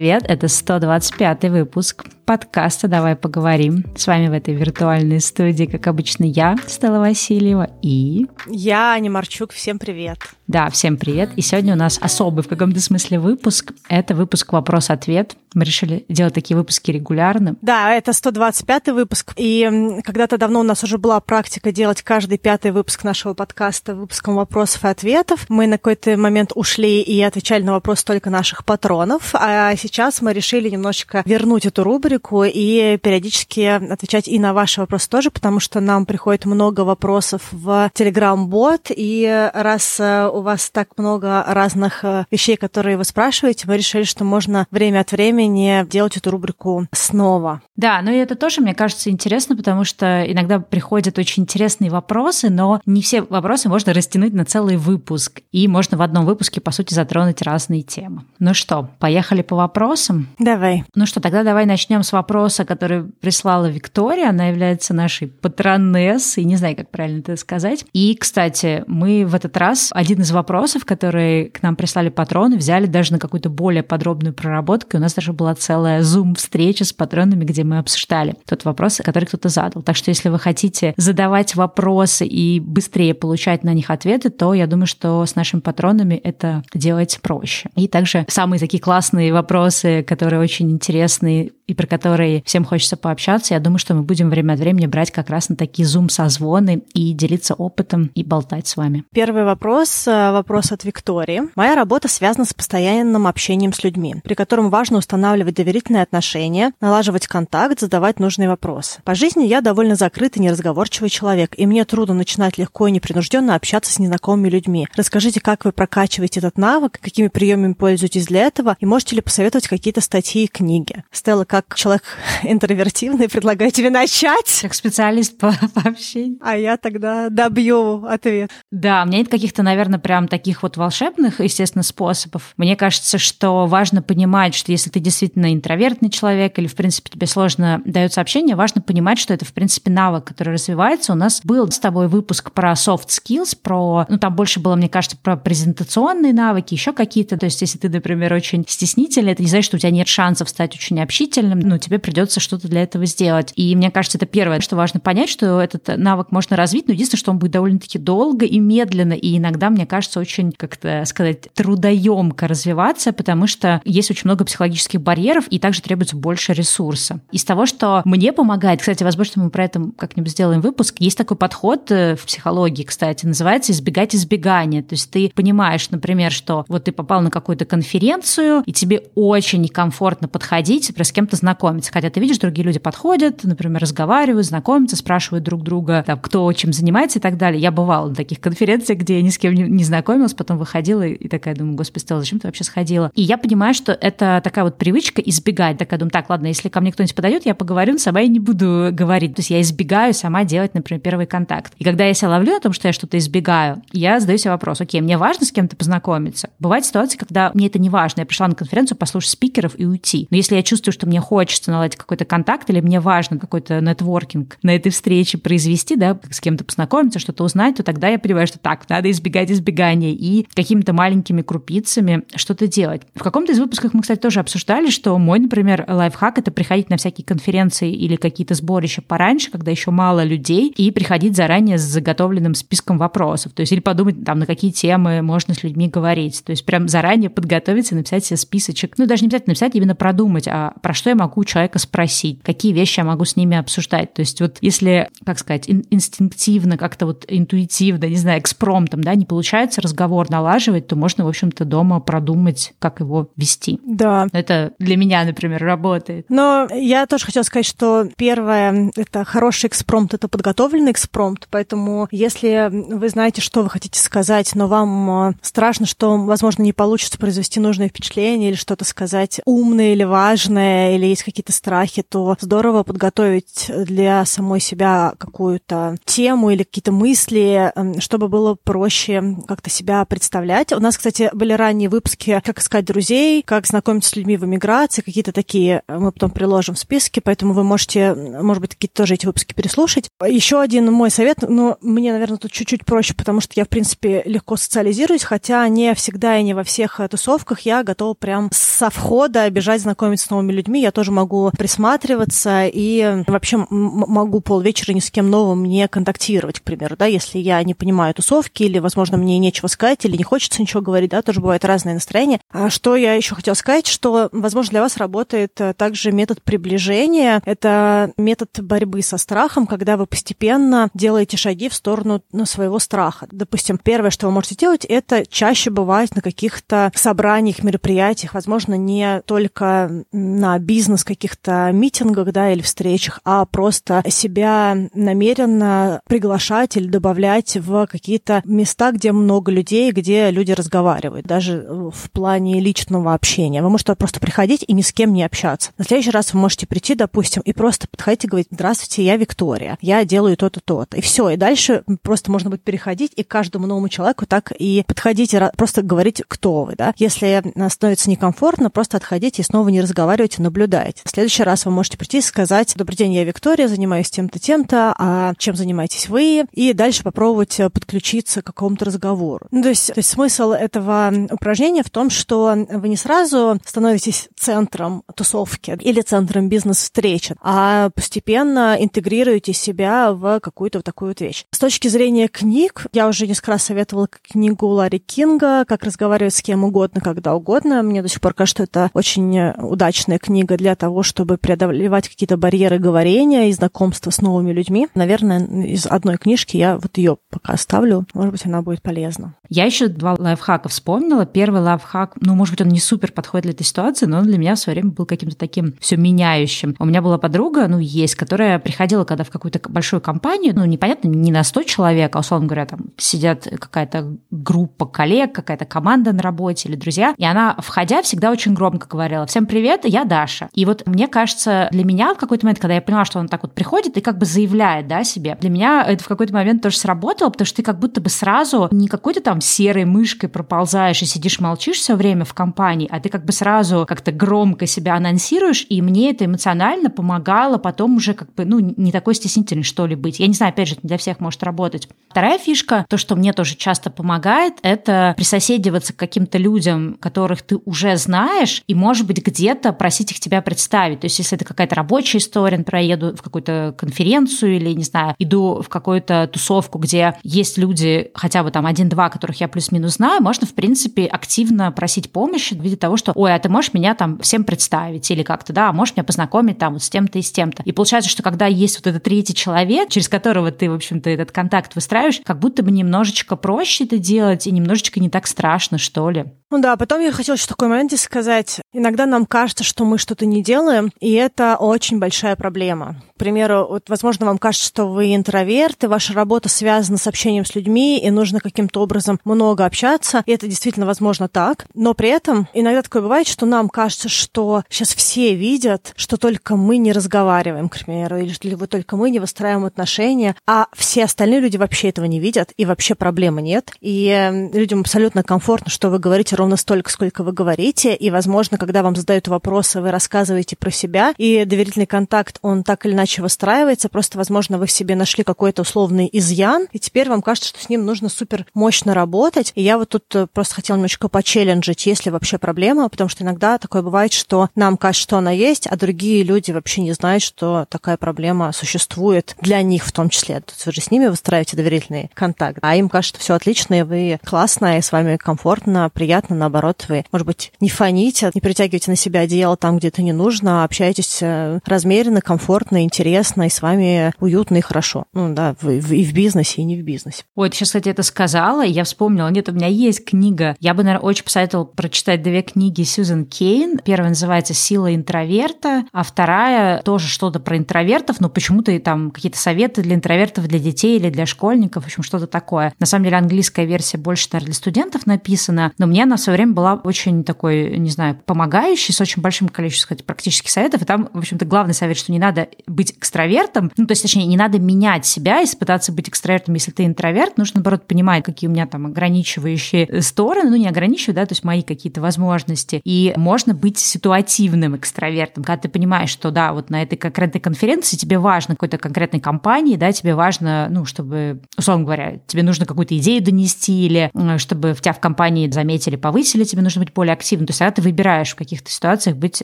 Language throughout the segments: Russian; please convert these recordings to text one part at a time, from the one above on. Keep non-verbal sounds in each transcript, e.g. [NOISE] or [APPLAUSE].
Привет, это 125 выпуск подкаста «Давай поговорим». С вами в этой виртуальной студии, как обычно, я, Стелла Васильева, и... Я, Аня Марчук. Всем привет. Да, всем привет. И сегодня у нас особый в каком-то смысле выпуск. Это выпуск «Вопрос-ответ». Мы решили делать такие выпуски регулярно. Да, это 125 выпуск. И когда-то давно у нас уже была практика делать каждый пятый выпуск нашего подкаста выпуском вопросов и ответов. Мы на какой-то момент ушли и отвечали на вопросы только наших патронов. А сейчас мы решили немножечко вернуть эту рубрику и периодически отвечать и на ваши вопросы тоже, потому что нам приходит много вопросов в Telegram-бот. И раз э, у вас так много разных э, вещей, которые вы спрашиваете, мы решили, что можно время от времени делать эту рубрику снова. Да, ну и это тоже, мне кажется, интересно, потому что иногда приходят очень интересные вопросы, но не все вопросы можно растянуть на целый выпуск. И можно в одном выпуске, по сути, затронуть разные темы. Ну что, поехали по вопросам? Давай. Ну что, тогда давай начнем с вопроса, который прислала Виктория. Она является нашей патронессой, не знаю, как правильно это сказать. И, кстати, мы в этот раз один из вопросов, которые к нам прислали патроны, взяли даже на какую-то более подробную проработку. И у нас даже была целая зум-встреча с патронами, где мы обсуждали тот вопрос, который кто-то задал. Так что если вы хотите задавать вопросы и быстрее получать на них ответы, то я думаю, что с нашими патронами это делать проще. И также самые такие классные вопросы, которые очень интересные и про которые всем хочется пообщаться, я думаю, что мы будем время от времени брать как раз на такие зум-созвоны и делиться опытом и болтать с вами. Первый вопрос, э, вопрос от Виктории. Моя работа связана с постоянным общением с людьми, при котором важно устанавливать доверительные отношения, налаживать контакт, задавать нужные вопросы. По жизни я довольно закрытый, неразговорчивый человек, и мне трудно начинать легко и непринужденно общаться с незнакомыми людьми. Расскажите, как вы прокачиваете этот навык, какими приемами пользуетесь для этого, и можете ли посоветовать какие-то статьи и книги? Стелла, как как человек [LAUGHS] интровертивный, предлагаю тебе начать. Как специалист по, [LAUGHS] по общению. А я тогда добью ответ. Да, у меня нет каких-то, наверное, прям таких вот волшебных, естественно, способов. Мне кажется, что важно понимать, что если ты действительно интровертный человек или, в принципе, тебе сложно дается общение, важно понимать, что это, в принципе, навык, который развивается. У нас был с тобой выпуск про soft skills, про, ну, там больше было, мне кажется, про презентационные навыки, еще какие-то. То есть, если ты, например, очень стеснительный, это не значит, что у тебя нет шансов стать очень общительным, профессиональным, ну, тебе придется что-то для этого сделать. И мне кажется, это первое, что важно понять, что этот навык можно развить, но единственное, что он будет довольно-таки долго и медленно, и иногда, мне кажется, очень, как-то сказать, трудоемко развиваться, потому что есть очень много психологических барьеров, и также требуется больше ресурса. Из того, что мне помогает, кстати, возможно, мы про это как-нибудь сделаем выпуск, есть такой подход э, в психологии, кстати, называется избегать избегания. То есть ты понимаешь, например, что вот ты попал на какую-то конференцию, и тебе очень некомфортно подходить, например, с кем-то знакомиться. Хотя ты видишь, другие люди подходят, например, разговаривают, знакомятся, спрашивают друг друга, там, кто чем занимается и так далее. Я бывала на таких [LAUGHS] конференциях, где я ни с кем не, не знакомилась, потом выходила и, и такая думаю, господи, Стелла, зачем ты вообще сходила? И я понимаю, что это такая вот привычка избегать. Такая думаю, так, ладно, если ко мне кто-нибудь подойдет, я поговорю, но сама я не буду говорить. То есть я избегаю сама делать, например, первый контакт. И когда я себя ловлю на том, что я что-то избегаю, я задаю себе вопрос, окей, мне важно с кем-то познакомиться. Бывают ситуации, когда мне это не важно. Я пришла на конференцию послушать спикеров и уйти. Но если я чувствую, что мне хочется наладить какой-то контакт, или мне важно какой-то нетворкинг на этой встрече произвести, да, с кем-то познакомиться, что-то узнать, то тогда я понимаю, что так, надо избегать избегания и какими-то маленькими крупицами что-то делать. В каком-то из выпусков мы, кстати, тоже обсуждали, что мой, например, лайфхак — это приходить на всякие конференции или какие-то сборища пораньше, когда еще мало людей, и приходить заранее с заготовленным списком вопросов. То есть или подумать, там, на какие темы можно с людьми говорить. То есть прям заранее подготовиться, написать себе списочек. Ну, даже не обязательно написать, именно продумать, а про что я могу человека спросить, какие вещи я могу с ними обсуждать. То есть вот если, как сказать, ин- инстинктивно, как-то вот интуитивно, не знаю, экспромтом, да, не получается разговор налаживать, то можно, в общем-то, дома продумать, как его вести. Да. Это для меня, например, работает. Но я тоже хотела сказать, что первое — это хороший экспромт, это подготовленный экспромт, поэтому если вы знаете, что вы хотите сказать, но вам э, страшно, что, возможно, не получится произвести нужное впечатление или что-то сказать умное или важное, или есть какие-то страхи, то здорово подготовить для самой себя какую-то тему или какие-то мысли, эм, чтобы было проще как-то себя представлять. У нас, кстати, были ранние выпуски «Как искать друзей», «Как знакомиться с людьми в эмиграции», какие-то такие мы потом приложим в списке, поэтому вы можете, может быть, какие-то тоже эти выпуски переслушать. Еще один мой совет, но мне, наверное, тут чуть-чуть проще, потому что я, в принципе, легко социализируюсь, хотя не всегда и не во всех тусовках я готова прям со входа бежать знакомиться с новыми людьми. Я тоже могу присматриваться и вообще могу полвечера ни с кем новым не контактировать, к примеру, да, если я не понимаю тусовки или, возможно, мне нечего сказать или не хочется ничего говорить, да, тоже бывает разное настроение. А что я еще хотела сказать, что, возможно, для вас работает э, также метод приближения. Это метод борьбы со страхом, когда вы постепенно делаете шаги в сторону ну, своего страха. Допустим, первое, что вы можете делать, это чаще бывать на каких-то собраниях, мероприятиях, возможно, не только на бизнес каких-то митингах, да, или встречах, а просто себя намеренно приглашать или добавлять в какие-то места, где много людей, где люди разговаривают, даже в плане личного общения. Вы можете просто приходить и ни с кем не общаться. На следующий раз вы можете прийти, допустим, и просто подходить и говорить, здравствуйте, я Виктория, я делаю то-то, то-то. И все, и дальше просто можно будет переходить и каждому новому человеку так и подходить и просто говорить, кто вы, да. Если становится некомфортно, просто отходите и снова не разговаривайте, наблюдайте. В следующий раз вы можете прийти и сказать, добрый день, я Виктория, занимаюсь тем-то, тем-то, а чем занимаетесь вы? И дальше попробовать подключиться к какому-то разговору. Ну, то, есть, то есть смысл этого упражнения в том, что вы не сразу становитесь центром тусовки или центром бизнес-встречи, а постепенно интегрируете себя в какую-то вот такую вот вещь. С точки зрения книг, я уже несколько раз советовала книгу Ларри Кинга «Как разговаривать с кем угодно, когда угодно». Мне до сих пор кажется, что это очень удачная книга для того, чтобы преодолевать какие-то барьеры говорения и знакомства с новыми людьми. Наверное, из одной книжки я вот ее пока оставлю. Может быть, она будет полезна. Я еще два лайфхака вспомнила. Первый лайфхак, ну, может быть, он не супер подходит для этой ситуации, но он для меня в свое время был каким-то таким все меняющим. У меня была подруга, ну, есть, которая приходила, когда в какую-то большую компанию, ну, непонятно, не на 100 человек, а, условно говоря, там сидят какая-то группа коллег, какая-то команда на работе или друзья, и она, входя, всегда очень громко говорила «Всем привет, я Даша». И вот мне кажется, для меня в какой-то момент, когда я поняла, что он так вот приходит и как бы заявляет, да, себе, для меня это в какой-то момент тоже сработало, потому что ты как будто бы сразу не какой-то там серой мышкой проползаешь и сидишь молчишь все время в компании, а ты как бы сразу как-то громко себя анонсируешь, и мне это эмоционально помогало потом уже как бы, ну, не такой стеснительный, что ли, быть. Я не знаю, опять же, это не для всех может работать. Вторая фишка, то, что мне тоже часто помогает, это присоседиваться к каким-то людям, которых ты уже знаешь, и, может быть, где-то просить их тебя представить. То есть, если это какая-то рабочая история, например, я еду в какую-то конференцию или, не знаю, иду в какую-то тусовку, где есть люди, хотя бы там один-два, которых я плюс-минус знаю, можно, в принципе, активно просить помощи в виде того, что, ой, а ты можешь меня там всем представить или как-то, да, а можешь меня познакомить там вот с тем-то и с тем-то. И получается, что когда есть вот этот третий человек, через которого ты, в общем-то, этот контакт выстраиваешь, как будто бы немножечко проще это делать и немножечко не так страшно, что ли. Ну да, потом я хотела еще такой момент сказать. Иногда нам кажется, что мы что-то не делаем, и это очень большая проблема. Примеру, вот, возможно, вам кажется, что вы интроверт, и ваша работа связана с общением с людьми, и нужно каким-то образом много общаться, и это действительно возможно так. Но при этом иногда такое бывает, что нам кажется, что сейчас все видят, что только мы не разговариваем, к примеру, или что только мы не выстраиваем отношения, а все остальные люди вообще этого не видят, и вообще проблемы нет. И эм, людям абсолютно комфортно, что вы говорите ровно столько, сколько вы говорите, и, возможно, когда вам задают вопросы, вы рассказываете про себя, и доверительный контакт, он так или иначе выстраивается, просто, возможно, вы в себе нашли какой-то условный изъян, и теперь вам кажется, что с ним нужно супер мощно работать, и я вот тут э, просто хотела немножечко почелленджить, есть ли вообще проблема, потому что иногда такое бывает, что нам кажется, что она есть, а другие люди вообще не знают, что такая проблема существует для них в том числе. Есть вы же с ними выстраиваете доверительный контакт, а им кажется, что все отлично, и вы классная, и с вами комфортно, приятно, приятно, наоборот, вы, может быть, не фоните, не притягиваете на себя одеяло там, где это не нужно, а общаетесь э, размеренно, комфортно, интересно интересно, и с вами уютно и хорошо. Ну да, и в бизнесе, и не в бизнесе. Ой, ты сейчас, кстати, это сказала, и я вспомнила, нет, у меня есть книга. Я бы, наверное, очень посоветовала прочитать две книги Сьюзен Кейн. Первая называется «Сила интроверта», а вторая тоже что-то про интровертов, но почему-то там какие-то советы для интровертов, для детей или для школьников, в общем, что-то такое. На самом деле английская версия больше, наверное, для студентов написана, но мне она в свое время была очень такой, не знаю, помогающей, с очень большим количеством, кстати, практических советов. И там, в общем-то, главный совет, что не надо быть экстравертом, ну, то есть, точнее, не надо менять себя и пытаться быть экстравертом, если ты интроверт. Нужно, наоборот, понимать, какие у меня там ограничивающие стороны, ну, не ограничивают, да, то есть мои какие-то возможности. И можно быть ситуативным экстравертом, когда ты понимаешь, что, да, вот на этой конкретной конференции тебе важно какой-то конкретной компании, да, тебе важно, ну, чтобы, условно говоря, тебе нужно какую-то идею донести или чтобы в тебя в компании заметили, повысили, тебе нужно быть более активным. То есть, когда ты выбираешь в каких-то ситуациях быть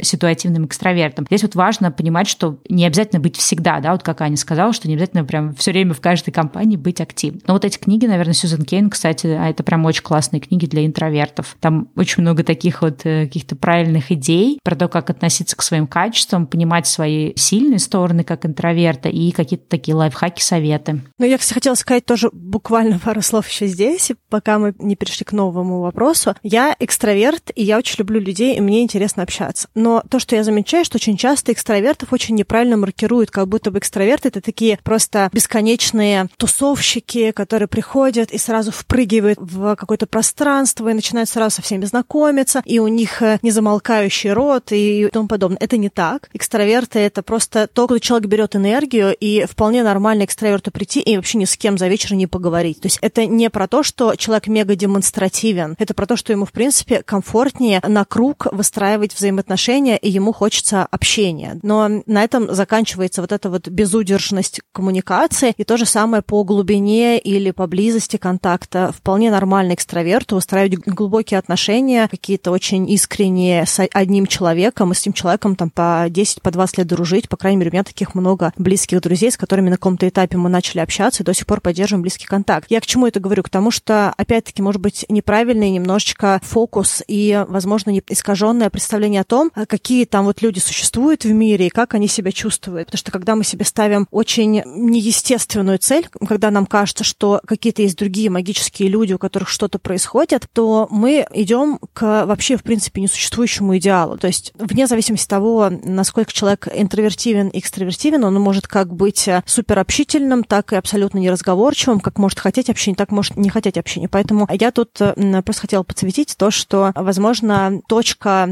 ситуативным экстравертом. Здесь вот важно понимать, что не обязательно быть всегда, да, вот как Аня сказала, что не обязательно прям все время в каждой компании быть активным. Но вот эти книги, наверное, Сьюзен Кейн, кстати, а это прям очень классные книги для интровертов. Там очень много таких вот э, каких-то правильных идей про то, как относиться к своим качествам, понимать свои сильные стороны как интроверта и какие-то такие лайфхаки, советы. Ну, я, кстати, хотела сказать тоже буквально [LAUGHS] пару слов еще здесь, пока мы не перешли к новому вопросу. Я экстраверт, и я очень люблю людей, и мне интересно общаться. Но то, что я замечаю, что очень часто экстравертов очень неправильно маркируют, как будто бы экстраверты — это такие просто бесконечные тусовщики, которые приходят и сразу впрыгивают в какое-то пространство и начинают сразу со всеми знакомиться, и у них э, незамолкающий рот и тому подобное. Это не так. Экстраверты — это просто то, куда человек берет энергию, и вполне нормально экстраверту прийти и вообще ни с кем за вечер не поговорить. То есть это не про то, что человек мега демонстративен, это про то, что ему, в принципе, комфортнее на круг выстраивать взаимоотношения, и ему хочется общения. Но на этом заканчивается вот эта вот безудержность коммуникации, и то же самое по глубине или по близости контакта. Вполне нормально экстраверту выстраивать глубокие отношения, какие-то очень искренние с одним человеком, и с этим человеком там по 10, по 20 лет дружить. По крайней мере, у меня таких много близких друзей, с которыми на каком-то этапе мы начали общаться и до сих пор поддерживаем близкий контакт. Я к чему это говорю? К тому, что, опять-таки, может быть, неправильный немножечко фокус и, возможно, искаженное представление о том, какие там вот люди существуют в мире и как они себя чувствуют. Потому что когда мы себе ставим очень неестественную цель, когда нам кажется, что какие-то есть другие магические люди, у которых что-то происходит, то мы идем к вообще, в принципе, несуществующему идеалу. То есть вне зависимости от того, насколько человек интровертивен экстравертивен, он может как быть суперобщительным, так и абсолютно неразговорчивым, как может хотеть общения, так может не хотеть общения. Поэтому я тут просто хотела подсветить то, что, возможно, точка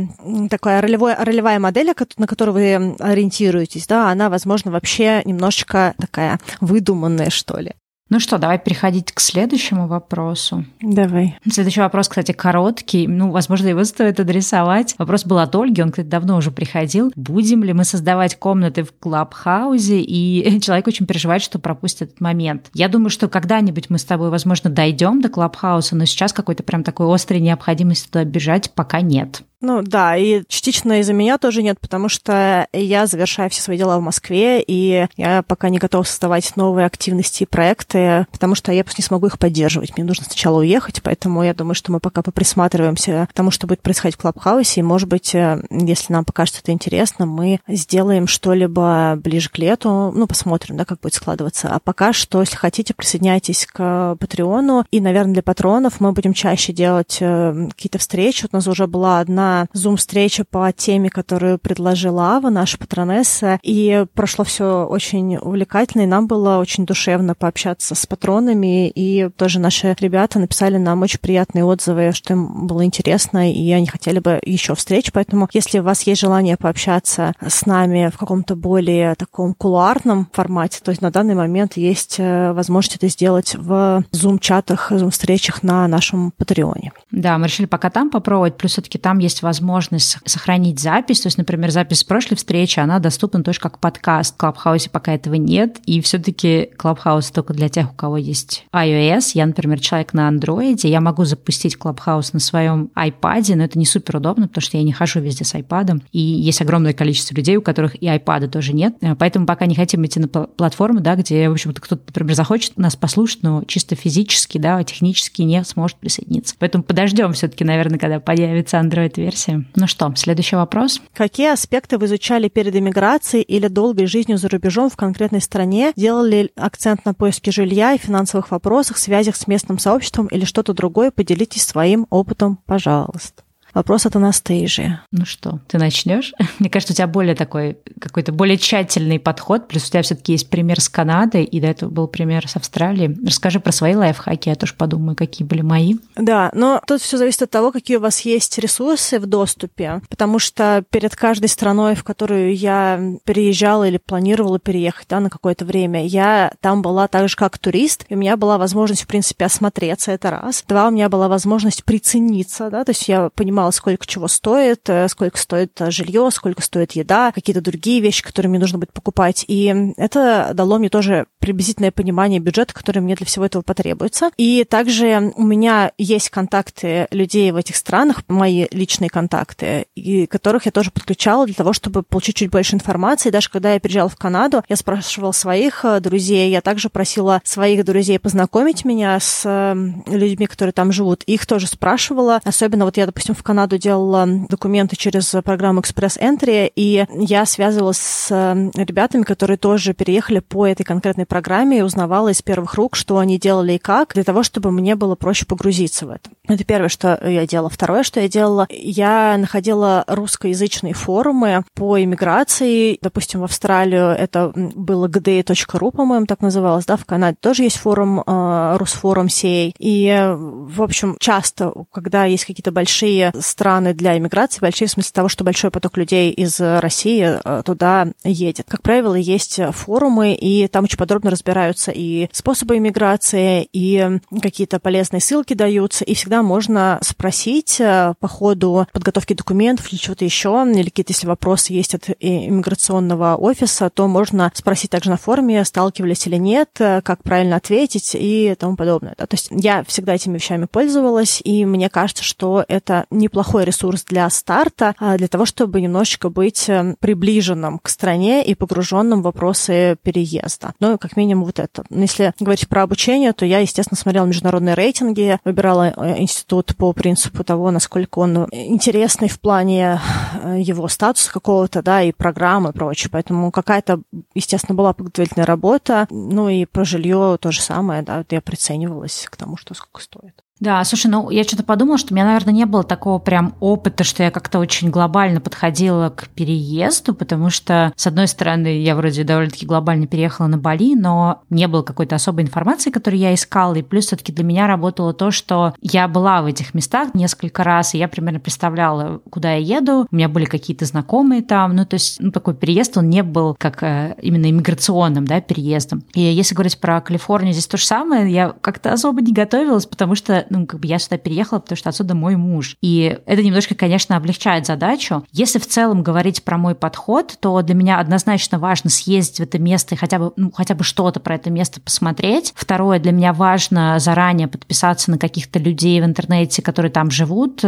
такая ролевой, ролевая модель, на которую вы ориентируетесь, да, она, возможно, вообще немножечко такая выдуманная, что ли. Ну что, давай переходить к следующему вопросу. Давай. Следующий вопрос, кстати, короткий. Ну, возможно, его стоит адресовать. Вопрос был от Ольги, он, кстати, давно уже приходил. Будем ли мы создавать комнаты в Клабхаузе? И [LAUGHS] человек очень переживает, что пропустит этот момент. Я думаю, что когда-нибудь мы с тобой, возможно, дойдем до Клабхауса, но сейчас какой-то прям такой острой необходимости туда бежать пока нет. Ну да, и частично из-за меня тоже нет, потому что я завершаю все свои дела в Москве, и я пока не готова создавать новые активности и проекты, потому что я просто не смогу их поддерживать. Мне нужно сначала уехать, поэтому я думаю, что мы пока поприсматриваемся к тому, что будет происходить в Клабхаусе, и, может быть, э, если нам покажется это интересно, мы сделаем что-либо ближе к лету, ну, посмотрим, да, как будет складываться. А пока что, если хотите, присоединяйтесь к Патреону, и, наверное, для патронов мы будем чаще делать э, какие-то встречи. Вот у нас уже была одна зум-встреча по теме, которую предложила Ава, наша патронесса, и прошло все очень увлекательно, и нам было очень душевно пообщаться с патронами, и тоже наши ребята написали нам очень приятные отзывы, что им было интересно, и они хотели бы еще встреч, поэтому если у вас есть желание пообщаться с нами в каком-то более таком кулуарном формате, то есть на данный момент есть э, возможность это сделать в Zoom-чатах, Zoom-встречах на нашем Patreon е. Да, мы решили пока там попробовать, плюс все-таки там есть возможность сохранить запись. То есть, например, запись с прошлой встречи, она доступна тоже как подкаст. В Clubhouse е пока этого нет. И все-таки Clubhouse только для тех, у кого есть iOS. Я, например, человек на андроиде. Я могу запустить Clubhouse на своем iPad, но это не супер удобно, потому что я не хожу везде с iPad. И есть огромное количество людей, у которых и iPad тоже нет. Поэтому пока не хотим идти на платформу, да, где, в общем-то, кто-то, например, захочет нас послушать, но чисто физически, да, технически не сможет присоединиться. Поэтому подождем все-таки, наверное, когда появится Android-версия версия. Ну что, следующий вопрос. Какие аспекты вы изучали перед эмиграцией или долгой жизнью за рубежом в конкретной стране? Делали акцент на поиске жилья и финансовых вопросах, связях с местным сообществом или что-то другое? Поделитесь своим опытом, пожалуйста. Вопрос от Анастейжи. Ну что, ты начнешь? [LAUGHS] Мне кажется, у тебя более такой, какой-то более тщательный подход, плюс у тебя все-таки есть пример с Канады, и до этого был пример с Австралией. Расскажи про свои лайфхаки, я тоже подумаю, какие были мои. Да, но тут все зависит от того, какие у вас есть ресурсы в доступе, потому что перед каждой страной, в которую я переезжала или планировала переехать да, на какое-то время, я там была так же, как турист, и у меня была возможность, в принципе, осмотреться, это раз. Два, у меня была возможность прицениться, да, то есть я понимала, понимала, сколько чего стоит, э, сколько стоит э, жилье, сколько стоит еда, какие-то другие вещи, которые мне нужно будет покупать. И это дало мне тоже приблизительное понимание бюджета, который мне для всего этого потребуется. И также у меня есть контакты людей в этих странах, мои личные контакты, и которых я тоже подключала для того, чтобы получить чуть больше информации. Даже когда я приезжала в Канаду, я спрашивала своих э, друзей, я также просила своих друзей познакомить меня с людьми, которые там живут. Их тоже спрашивала. Особенно вот я, допустим, в Канаду Канаду делала документы через программу Express Entry, и я связывалась с ребятами, которые тоже переехали по этой конкретной программе и узнавала из первых рук, что они делали и как, для того, чтобы мне было проще погрузиться в это. Это первое, что я делала. Второе, что я делала, я находила русскоязычные форумы по иммиграции. Допустим, в Австралию это было gday.ru, по-моему, так называлось, да, в Канаде тоже есть форум, э, Русфорум сей. И, в общем, часто, когда есть какие-то большие страны для иммиграции большие в смысле того, что большой поток людей из России э, туда едет. Как правило, есть форумы, и там очень подробно разбираются и способы иммиграции, и какие-то полезные ссылки даются, и всегда можно спросить э, по ходу подготовки документов или чего-то еще, или какие-то, если вопросы есть от иммиграционного офиса, то можно спросить также на форуме, сталкивались или нет, э, как правильно ответить и тому подобное. Да? То есть я всегда этими вещами пользовалась, и мне кажется, что это не неплохой ресурс для старта, а, для того, чтобы немножечко быть э, приближенным к стране и погруженным в вопросы переезда. Ну, как минимум вот это. Если говорить про обучение, то я, естественно, смотрела международные рейтинги, выбирала э, институт по принципу того, насколько он интересный в плане э, его статуса какого-то, да, и программы и прочее. Поэтому какая-то, естественно, была подготовительная работа. Ну и про жилье то же самое, да, я приценивалась к тому, что сколько стоит. Да, слушай, ну я что-то подумала, что у меня, наверное, не было такого прям опыта, что я как-то очень глобально подходила к переезду, потому что, с одной стороны, я вроде довольно-таки глобально переехала на Бали, но не было какой-то особой информации, которую я искала, и плюс все-таки для меня работало то, что я была в этих местах несколько раз, и я примерно представляла, куда я еду, у меня были какие-то знакомые там, ну то есть ну, такой переезд, он не был как э, именно иммиграционным, да, переездом. И если говорить про Калифорнию, здесь то же самое, я как-то особо не готовилась, потому что ну, как бы я сюда переехала, потому что отсюда мой муж. И это немножко, конечно, облегчает задачу. Если в целом говорить про мой подход, то для меня однозначно важно съездить в это место и хотя бы, ну, хотя бы что-то про это место посмотреть. Второе, для меня важно заранее подписаться на каких-то людей в интернете, которые там живут,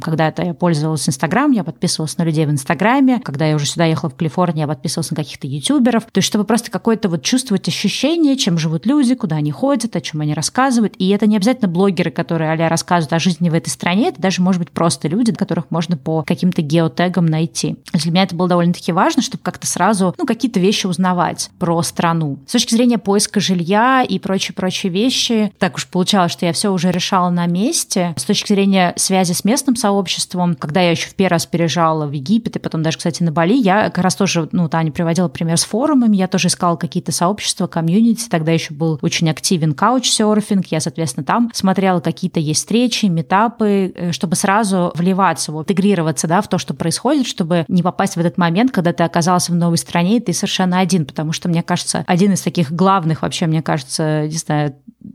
когда-то я пользовалась Инстаграм, я подписывалась на людей в Инстаграме. Когда я уже сюда ехала в Калифорнию, я подписывалась на каких-то ютуберов. То есть, чтобы просто какое-то вот чувствовать ощущение, чем живут люди, куда они ходят, о чем они рассказывают. И это не обязательно блогеры, которые а рассказывают о жизни в этой стране, это даже, может быть, просто люди, которых можно по каким-то геотегам найти. Для меня это было довольно-таки важно, чтобы как-то сразу, ну, какие-то вещи узнавать про страну. С точки зрения поиска жилья и прочие-прочие вещи, так уж получалось, что я все уже решала на месте. С точки зрения связи с местным сообществом. Когда я еще в первый раз переезжала в Египет и потом даже, кстати, на Бали, я как раз тоже, ну, Таня приводила пример с форумами, я тоже искала какие-то сообщества, комьюнити, тогда еще был очень активен каучсерфинг, я, соответственно, там смотрела какие-то есть встречи, метапы, э, чтобы сразу вливаться, вот, интегрироваться, да, в то, что происходит, чтобы не попасть в этот момент, когда ты оказался в новой стране, и ты совершенно один, потому что, мне кажется, один из таких главных вообще, мне кажется, не знаю,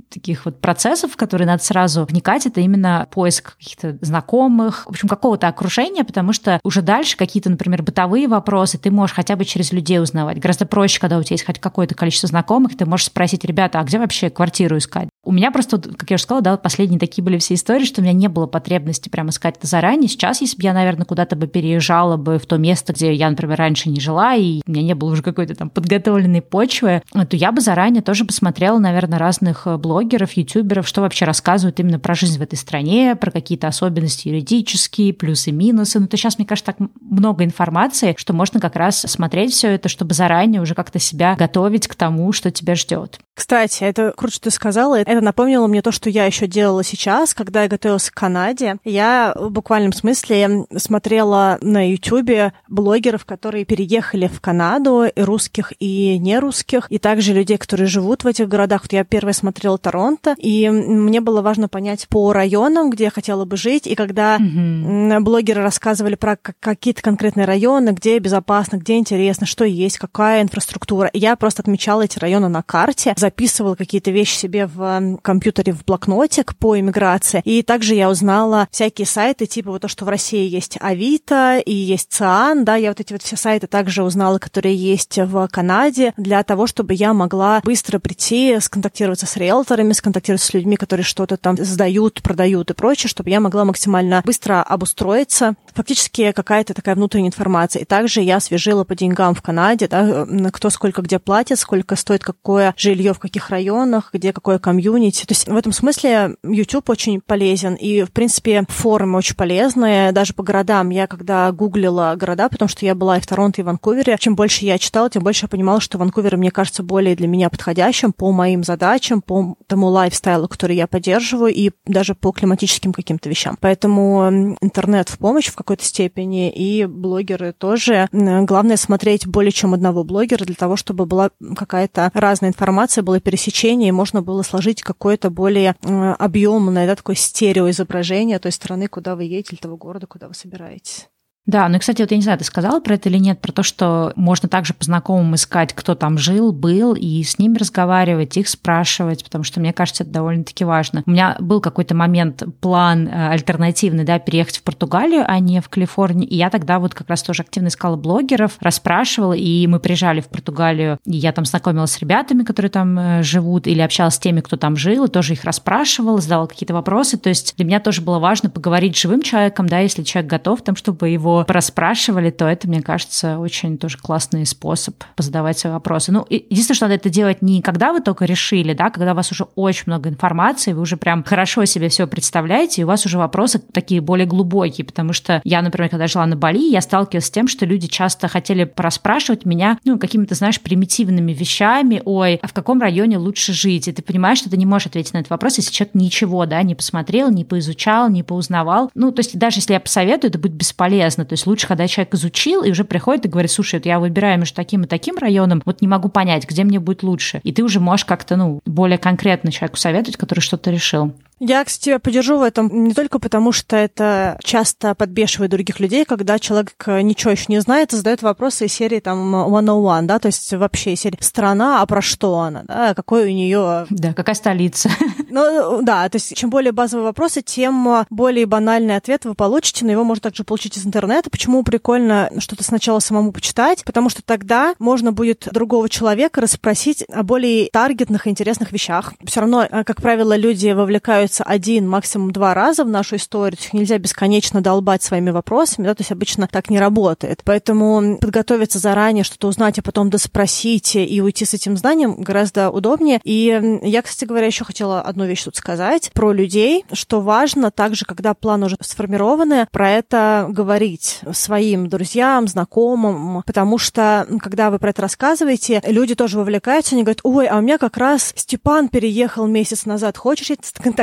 таких вот процессов, в которые надо сразу вникать, это именно поиск каких-то знакомых, в общем, какого-то окружения, потому что уже дальше какие-то, например, бытовые вопросы ты можешь хотя бы через людей узнавать. Гораздо проще, когда у тебя есть хоть какое-то количество знакомых, ты можешь спросить, ребята, а где вообще квартиру искать? У меня просто, как я уже сказала, да, последние такие были все истории, что у меня не было потребности прямо искать это заранее. Сейчас, если бы я, наверное, куда-то бы переезжала бы в то место, где я, например, раньше не жила, и у меня не было уже какой-то там подготовленной почвы, то я бы заранее тоже посмотрела, наверное, разных блогеров, ютуберов, что вообще рассказывают именно про жизнь в этой стране, про какие-то особенности юридические, плюсы, минусы. Ну, то сейчас, мне кажется, так много информации, что можно как раз смотреть все это, чтобы заранее уже как-то себя готовить к тому, что тебя ждет. Кстати, это круто, что ты сказала. Это напомнило мне то, что я еще делала сейчас, когда я готовилась к Канаде. Я в буквальном смысле смотрела на YouTube блогеров, которые переехали в Канаду, и русских, и нерусских, и также людей, которые живут в этих городах. Вот я первая смотрела Торонто, и мне было важно понять по районам, где я хотела бы жить, и когда mm-hmm. блогеры рассказывали про какие-то конкретные районы, где безопасно, где интересно, что есть, какая инфраструктура, я просто отмечала эти районы на карте, записывала какие-то вещи себе в компьютере в блокнотик по иммиграции. И также я узнала всякие сайты, типа вот то, что в России есть Авито и есть ЦИАН, да, я вот эти вот все сайты также узнала, которые есть в Канаде, для того, чтобы я могла быстро прийти, сконтактироваться с риэлторами, сконтактироваться с людьми, которые что-то там сдают, продают и прочее, чтобы я могла максимально быстро обустроиться. Фактически какая-то такая внутренняя информация. И также я свежила по деньгам в Канаде, да, кто сколько где платит, сколько стоит какое жилье в каких районах, где какое комьюнити. То есть в этом смысле YouTube очень полезен, и, в принципе, форумы очень полезные, даже по городам. Я когда гуглила города, потому что я была и в Торонто, и в Ванкувере, чем больше я читала, тем больше я понимала, что Ванкувер, мне кажется, более для меня подходящим по моим задачам, по тому лайфстайлу, который я поддерживаю, и даже по климатическим каким-то вещам. Поэтому интернет в помощь в какой-то степени, и блогеры тоже. Главное смотреть более чем одного блогера для того, чтобы была какая-то разная информация, было пересечение, и можно было сложить какое-то более объемное, да, такое стереоизображение той страны, куда вы едете, или того города, куда вы собираетесь. Да, ну и, кстати, вот я не знаю, ты сказала про это или нет, про то, что можно также по знакомым искать, кто там жил, был, и с ними разговаривать, их спрашивать, потому что мне кажется, это довольно-таки важно. У меня был какой-то момент, план э, альтернативный, да, переехать в Португалию, а не в Калифорнию, и я тогда вот как раз тоже активно искала блогеров, расспрашивала, и мы приезжали в Португалию, и я там знакомилась с ребятами, которые там э, живут, или общалась с теми, кто там жил, и тоже их расспрашивала, задавала какие-то вопросы, то есть для меня тоже было важно поговорить с живым человеком, да, если человек готов там, чтобы его проспрашивали, то это, мне кажется, очень тоже классный способ позадавать свои вопросы. Ну, единственное, что надо это делать не когда вы только решили, да, когда у вас уже очень много информации, вы уже прям хорошо себе все представляете, и у вас уже вопросы такие более глубокие, потому что я, например, когда жила на Бали, я сталкивалась с тем, что люди часто хотели проспрашивать меня, ну, какими-то, знаешь, примитивными вещами, ой, а в каком районе лучше жить? И ты понимаешь, что ты не можешь ответить на этот вопрос, если человек ничего, да, не посмотрел, не поизучал, не поузнавал. Ну, то есть даже если я посоветую, это будет бесполезно. То есть лучше, когда человек изучил и уже приходит и говорит, слушай, я выбираю между таким и таким районом, вот не могу понять, где мне будет лучше. И ты уже можешь как-то, ну, более конкретно человеку советовать, который что-то решил. Я, кстати, тебя поддержу в этом не только потому, что это часто подбешивает других людей, когда человек ничего еще не знает и задает вопросы из серии там one-on-one, да, то есть вообще из серии страна, а про что она, да, какой у нее... Да, какая столица. Ну, да, то есть чем более базовые вопросы, тем более банальный ответ вы получите, но его можно также получить из интернета. Почему прикольно что-то сначала самому почитать? Потому что тогда можно будет другого человека расспросить о более таргетных интересных вещах. Все равно, э, как правило, люди вовлекают появляются один, максимум два раза в нашу историю. То нельзя бесконечно долбать своими вопросами, да, то есть обычно так не работает. Поэтому подготовиться заранее, что-то узнать, а потом доспросить и уйти с этим знанием гораздо удобнее. И я, кстати говоря, еще хотела одну вещь тут сказать про людей, что важно также, когда план уже сформированы, про это говорить своим друзьям, знакомым, потому что, когда вы про это рассказываете, люди тоже вовлекаются, они говорят, ой, а у меня как раз Степан переехал месяц назад, хочешь я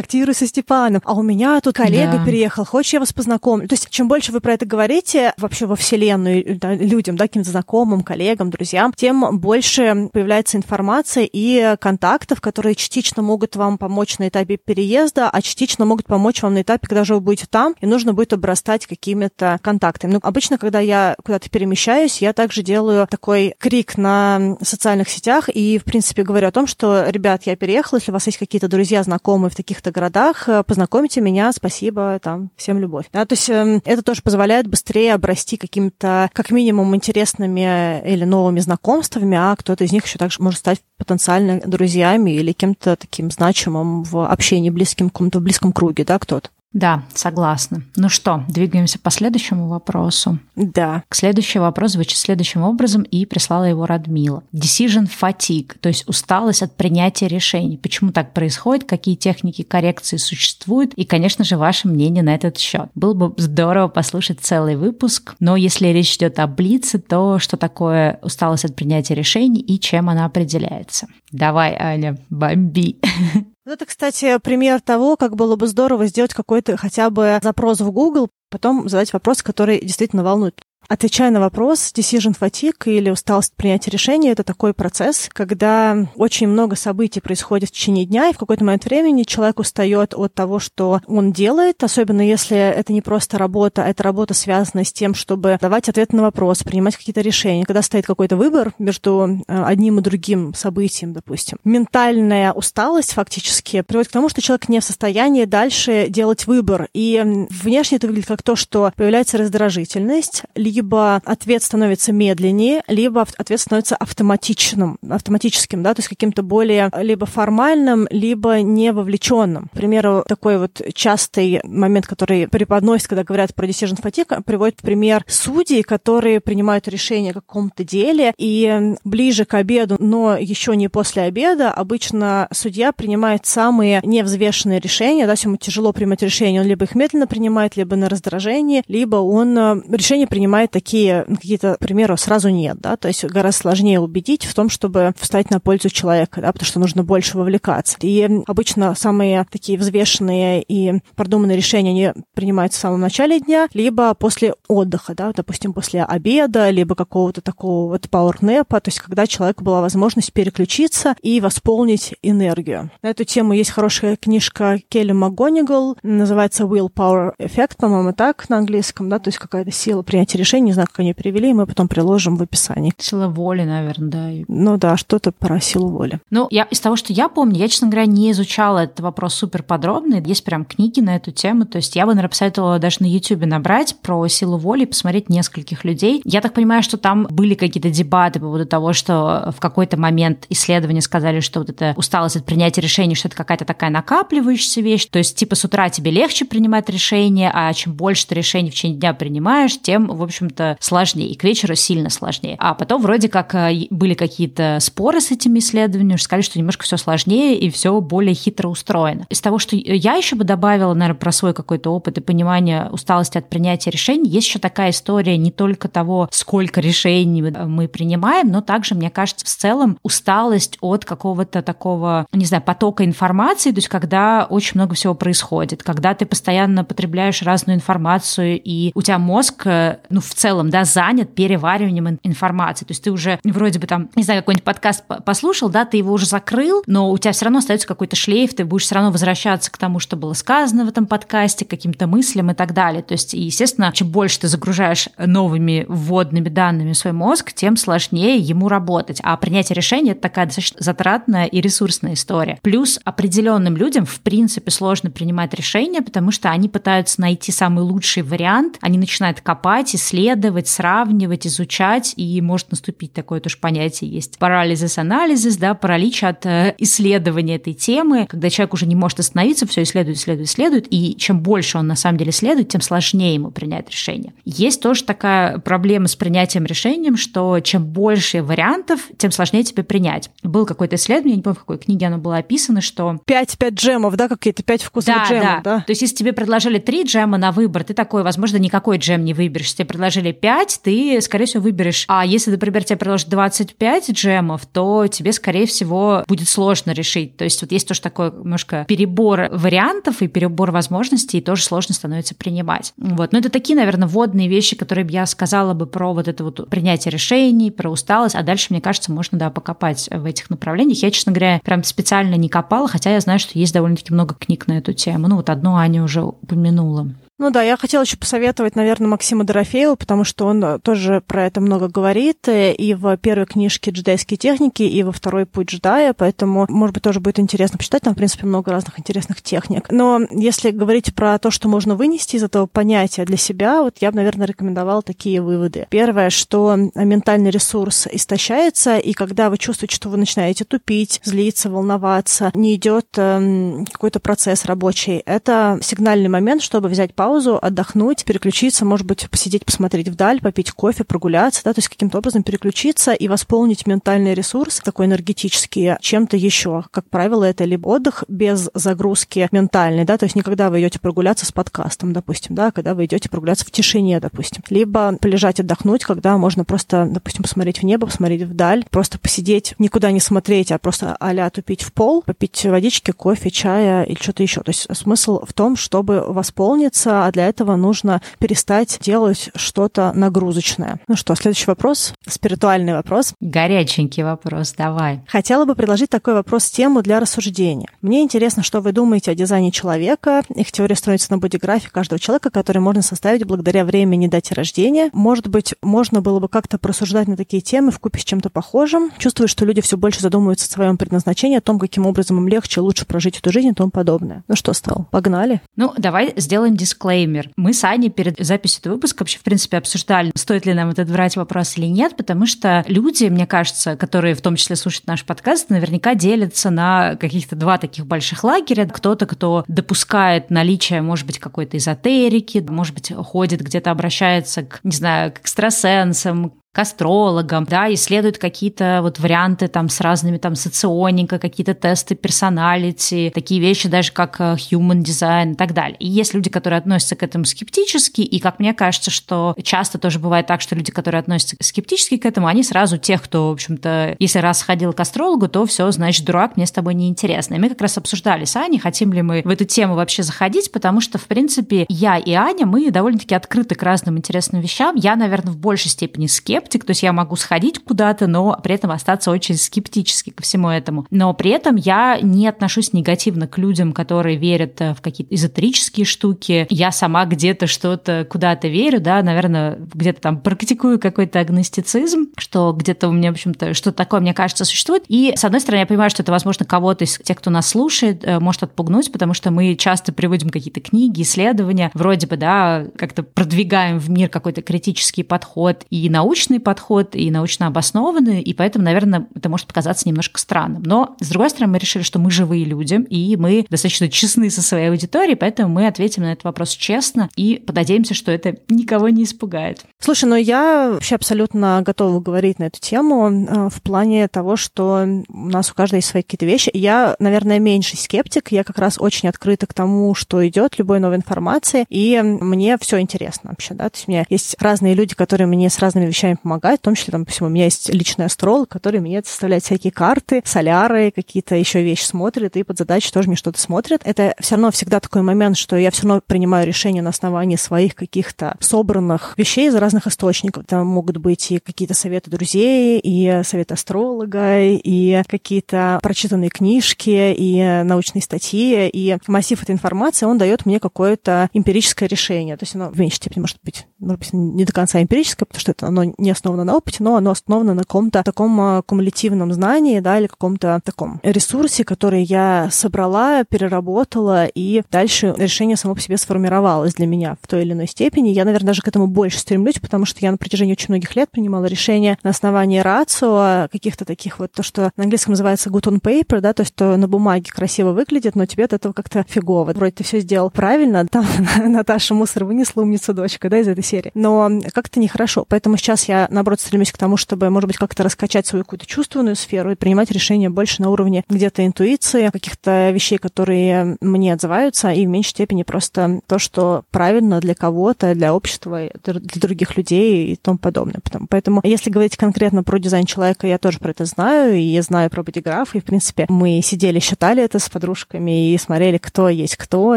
квартиру со Степаном, а у меня тут коллега да. переехал, хочешь, я вас познакомлю. То есть, чем больше вы про это говорите вообще во Вселенную да, людям, да, каким-то знакомым, коллегам, друзьям, тем больше появляется информация и контактов, которые частично могут вам помочь на этапе переезда, а частично могут помочь вам на этапе, когда же вы будете там, и нужно будет обрастать какими-то контактами. Ну, обычно, когда я куда-то перемещаюсь, я также делаю такой крик на социальных сетях и, в принципе, говорю о том, что, ребят, я переехала, если у вас есть какие-то друзья, знакомые в таких-то городах, э, познакомите меня, спасибо, там, всем любовь. Да, то есть эм, это тоже позволяет быстрее обрасти какими-то, как минимум, интересными или новыми знакомствами, а кто-то из них еще также может стать потенциально друзьями или кем-то таким значимым в общении близким, в каком-то близком круге, да, кто-то. Да, согласна. Ну что, двигаемся по следующему вопросу. Да. К следующий вопрос звучит следующим образом, и прислала его Радмила. Decision fatigue, то есть усталость от принятия решений. Почему так происходит, какие техники коррекции существуют, и, конечно же, ваше мнение на этот счет. Было бы здорово послушать целый выпуск, но если речь идет о Блице, то что такое усталость от принятия решений и чем она определяется? Давай, Аня, бомби. [LAUGHS] Вот это, кстати, пример того, как было бы здорово сделать какой-то хотя бы запрос в Google, потом задать вопрос, который действительно волнует. Отвечая на вопрос, decision fatigue или усталость принятия решения — это такой процесс, когда очень много событий происходит в течение дня, и в какой-то момент времени человек устает от того, что он делает, особенно если это не просто работа, а это работа связана с тем, чтобы давать ответы на вопрос, принимать какие-то решения. Когда стоит какой-то выбор между э, одним и другим событием, допустим, ментальная усталость фактически приводит к тому, что человек не в состоянии дальше делать выбор. И внешне это выглядит как то, что появляется раздражительность, либо ответ становится медленнее, либо ответ становится автоматичным, автоматическим, да, то есть каким-то более либо формальным, либо не вовлеченным. К примеру, такой вот частый момент, который преподносит, когда говорят про decision fatigue, приводит пример судей, которые принимают решение о каком-то деле, и ближе к обеду, но еще не после обеда, обычно судья принимает самые невзвешенные решения, да, ему тяжело принимать решения, он либо их медленно принимает, либо на раздражение, либо он э, решение принимает бывают такие ну, какие-то примеры сразу нет, да, то есть гораздо сложнее убедить в том, чтобы встать на пользу человека, да, потому что нужно больше вовлекаться. И обычно самые такие взвешенные и продуманные решения, они принимаются в самом начале дня, либо после отдыха, да, допустим, после обеда, либо какого-то такого вот пауэрнепа, то есть когда человеку была возможность переключиться и восполнить энергию. На эту тему есть хорошая книжка Келли МакГонигал, называется Willpower Effect, по-моему, так на английском, да, то есть какая-то сила принятия решений решение, не знаю, как они перевели, мы потом приложим в описании. Сила воли, наверное, да. Ну да, что-то про силу воли. Ну, я из того, что я помню, я, честно говоря, не изучала этот вопрос супер подробно. Есть прям книги на эту тему. То есть я бы, наверное, посоветовала даже на YouTube набрать про силу воли и посмотреть нескольких людей. Я так понимаю, что там были какие-то дебаты по поводу того, что в какой-то момент исследования сказали, что вот это усталость от принятия решений, что это какая-то такая накапливающаяся вещь. То есть, типа, с утра тебе легче принимать решения, а чем больше ты решений в течение дня принимаешь, тем, в общем, общем-то, сложнее, и к вечеру сильно сложнее. А потом вроде как э, были какие-то споры с этими исследованиями, сказали, что немножко все сложнее и все более хитро устроено. Из того, что я еще бы добавила, наверное, про свой какой-то опыт и понимание усталости от принятия решений, есть еще такая история не только того, сколько решений мы принимаем, но также, мне кажется, в целом усталость от какого-то такого, не знаю, потока информации, то есть когда очень много всего происходит, когда ты постоянно потребляешь разную информацию, и у тебя мозг, э, ну, в целом, да, занят перевариванием информации. То есть ты уже вроде бы там, не знаю, какой-нибудь подкаст послушал, да, ты его уже закрыл, но у тебя все равно остается какой-то шлейф, ты будешь все равно возвращаться к тому, что было сказано в этом подкасте, к каким-то мыслям и так далее. То есть, естественно, чем больше ты загружаешь новыми вводными данными свой мозг, тем сложнее ему работать. А принятие решения – это такая достаточно затратная и ресурсная история. Плюс определенным людям, в принципе, сложно принимать решения, потому что они пытаются найти самый лучший вариант, они начинают копать, исследовать, исследовать, сравнивать, изучать, и может наступить такое тоже понятие есть парализис анализис, да, паралич от э, исследования этой темы, когда человек уже не может остановиться, все исследует, исследует, исследует, и чем больше он на самом деле исследует, тем сложнее ему принять решение. Есть тоже такая проблема с принятием решением, что чем больше вариантов, тем сложнее тебе принять. Был какое-то исследование, я не помню, в какой книге оно было описано, что... Пять, пять джемов, да, какие-то пять вкусов да, джемов, да. да? То есть если тебе предложили три джема на выбор, ты такой, возможно, никакой джем не выберешь. Тебе предложили предложили 5, ты, скорее всего, выберешь. А если, например, тебе предложат 25 джемов, то тебе, скорее всего, будет сложно решить. То есть вот есть тоже такой немножко перебор вариантов и перебор возможностей, и тоже сложно становится принимать. Вот. Но это такие, наверное, водные вещи, которые я сказала бы про вот это вот принятие решений, про усталость, а дальше, мне кажется, можно, да, покопать в этих направлениях. Я, честно говоря, прям специально не копала, хотя я знаю, что есть довольно-таки много книг на эту тему. Ну вот одну Аня уже упомянула. Ну да, я хотела еще посоветовать, наверное, Максима Дорофеева, потому что он э, тоже про это много говорит, э, и в первой книжке «Джедайские техники», и во второй «Путь джедая», поэтому, может быть, тоже будет интересно почитать, там, в принципе, много разных интересных техник. Но если говорить про то, что можно вынести из этого понятия для себя, вот я бы, наверное, рекомендовала такие выводы. Первое, что ментальный ресурс истощается, и когда вы чувствуете, что вы начинаете тупить, злиться, волноваться, не идет эм, какой-то процесс рабочий, это сигнальный момент, чтобы взять паузу, отдохнуть, переключиться, может быть, посидеть, посмотреть вдаль, попить кофе, прогуляться, да, то есть каким-то образом переключиться и восполнить ментальный ресурс, такой энергетический, чем-то еще. Как правило, это либо отдых без загрузки ментальной, да, то есть не когда вы идете прогуляться с подкастом, допустим, да, когда вы идете прогуляться в тишине, допустим. Либо полежать, отдохнуть, когда можно просто, допустим, посмотреть в небо, посмотреть вдаль, просто посидеть, никуда не смотреть, а просто а тупить в пол, попить водички, кофе, чая или что-то еще. То есть смысл в том, чтобы восполниться, а для этого нужно перестать делать что-то нагрузочное. Ну что, следующий вопрос, спиритуальный вопрос. Горяченький вопрос, давай. Хотела бы предложить такой вопрос тему для рассуждения. Мне интересно, что вы думаете о дизайне человека. Их теория строится на бодиграфе каждого человека, который можно составить благодаря времени дате рождения. Может быть, можно было бы как-то просуждать на такие темы в купе с чем-то похожим. Чувствую, что люди все больше задумываются о своем предназначении, о том, каким образом им легче, лучше прожить эту жизнь и тому подобное. Ну что, стал? Погнали? Ну, давай сделаем дисклеймер дисклеймер. Мы с Аней перед записью этого выпуска вообще, в принципе, обсуждали, стоит ли нам этот брать вопрос или нет, потому что люди, мне кажется, которые в том числе слушают наш подкаст, наверняка делятся на каких-то два таких больших лагеря. Кто-то, кто допускает наличие, может быть, какой-то эзотерики, может быть, ходит где-то, обращается к, не знаю, к экстрасенсам, к астрологам, да, исследуют какие-то вот варианты там с разными там соционика, какие-то тесты персоналити, такие вещи даже как э, human design и так далее. И есть люди, которые относятся к этому скептически, и как мне кажется, что часто тоже бывает так, что люди, которые относятся скептически к этому, они сразу тех, кто, в общем-то, если раз ходил к астрологу, то все, значит, дурак, мне с тобой не интересно. И мы как раз обсуждали с Аней, хотим ли мы в эту тему вообще заходить, потому что, в принципе, я и Аня, мы довольно-таки открыты к разным интересным вещам. Я, наверное, в большей степени скепт, скептик, то есть я могу сходить куда-то, но при этом остаться очень скептически ко всему этому. Но при этом я не отношусь негативно к людям, которые верят э, в какие-то эзотерические штуки. Я сама где-то что-то куда-то верю, да, наверное, где-то там практикую какой-то агностицизм, что где-то у меня, в общем-то, что-то такое, мне кажется, существует. И, с одной стороны, я понимаю, что это, возможно, кого-то из тех, кто нас слушает, э, может отпугнуть, потому что мы часто приводим какие-то книги, исследования, вроде бы, да, как-то продвигаем в мир какой-то критический подход и научный научный подход и научно обоснованный, и поэтому, наверное, это может показаться немножко странным. Но, с другой стороны, мы решили, что мы живые люди, и мы достаточно честны со своей аудиторией, поэтому мы ответим на этот вопрос честно и подадимся, что это никого не испугает. Слушай, ну я вообще абсолютно готова говорить на эту тему э, в плане того, что у нас у каждой есть свои какие-то вещи. Я, наверное, меньший скептик, я как раз очень открыта к тому, что идет, любой новой информации, и мне все интересно вообще, да, то есть у меня есть разные люди, которые мне с разными вещами помогает, в том числе, там, допустим, у меня есть личный астролог, который мне составляет всякие карты, соляры, какие-то еще вещи смотрит, и под задачи тоже мне что-то смотрит. Это все равно всегда такой момент, что я все равно принимаю решение на основании своих каких-то собранных вещей из разных источников. Там могут быть и какие-то советы друзей, и советы астролога, и какие-то прочитанные книжки, и научные статьи, и массив этой информации, он дает мне какое-то эмпирическое решение. То есть оно в меньшей степени может быть, может быть, не до конца эмпирическое, потому что это оно не основано на опыте, но оно основано на каком-то таком а, кумулятивном знании, да, или каком-то таком ресурсе, который я собрала, переработала, и дальше решение само по себе сформировалось для меня в той или иной степени. Я, наверное, даже к этому больше стремлюсь, потому что я на протяжении очень многих лет принимала решения на основании рацио, каких-то таких вот, то, что на английском называется good on paper, да, то есть то на бумаге красиво выглядит, но тебе от этого как-то фигово. Вроде ты все сделал правильно, там [LAUGHS] Наташа мусор вынесла умница дочка, да, из этой серии. Но как-то нехорошо. Поэтому сейчас я наоборот, стремлюсь к тому, чтобы, может быть, как-то раскачать свою какую-то чувственную сферу и принимать решения больше на уровне где-то интуиции, каких-то вещей, которые мне отзываются, и в меньшей степени просто то, что правильно для кого-то, для общества, для других людей и тому подобное. Поэтому, если говорить конкретно про дизайн человека, я тоже про это знаю, и я знаю про бодиграф, и, в принципе, мы сидели, считали это с подружками и смотрели, кто есть кто,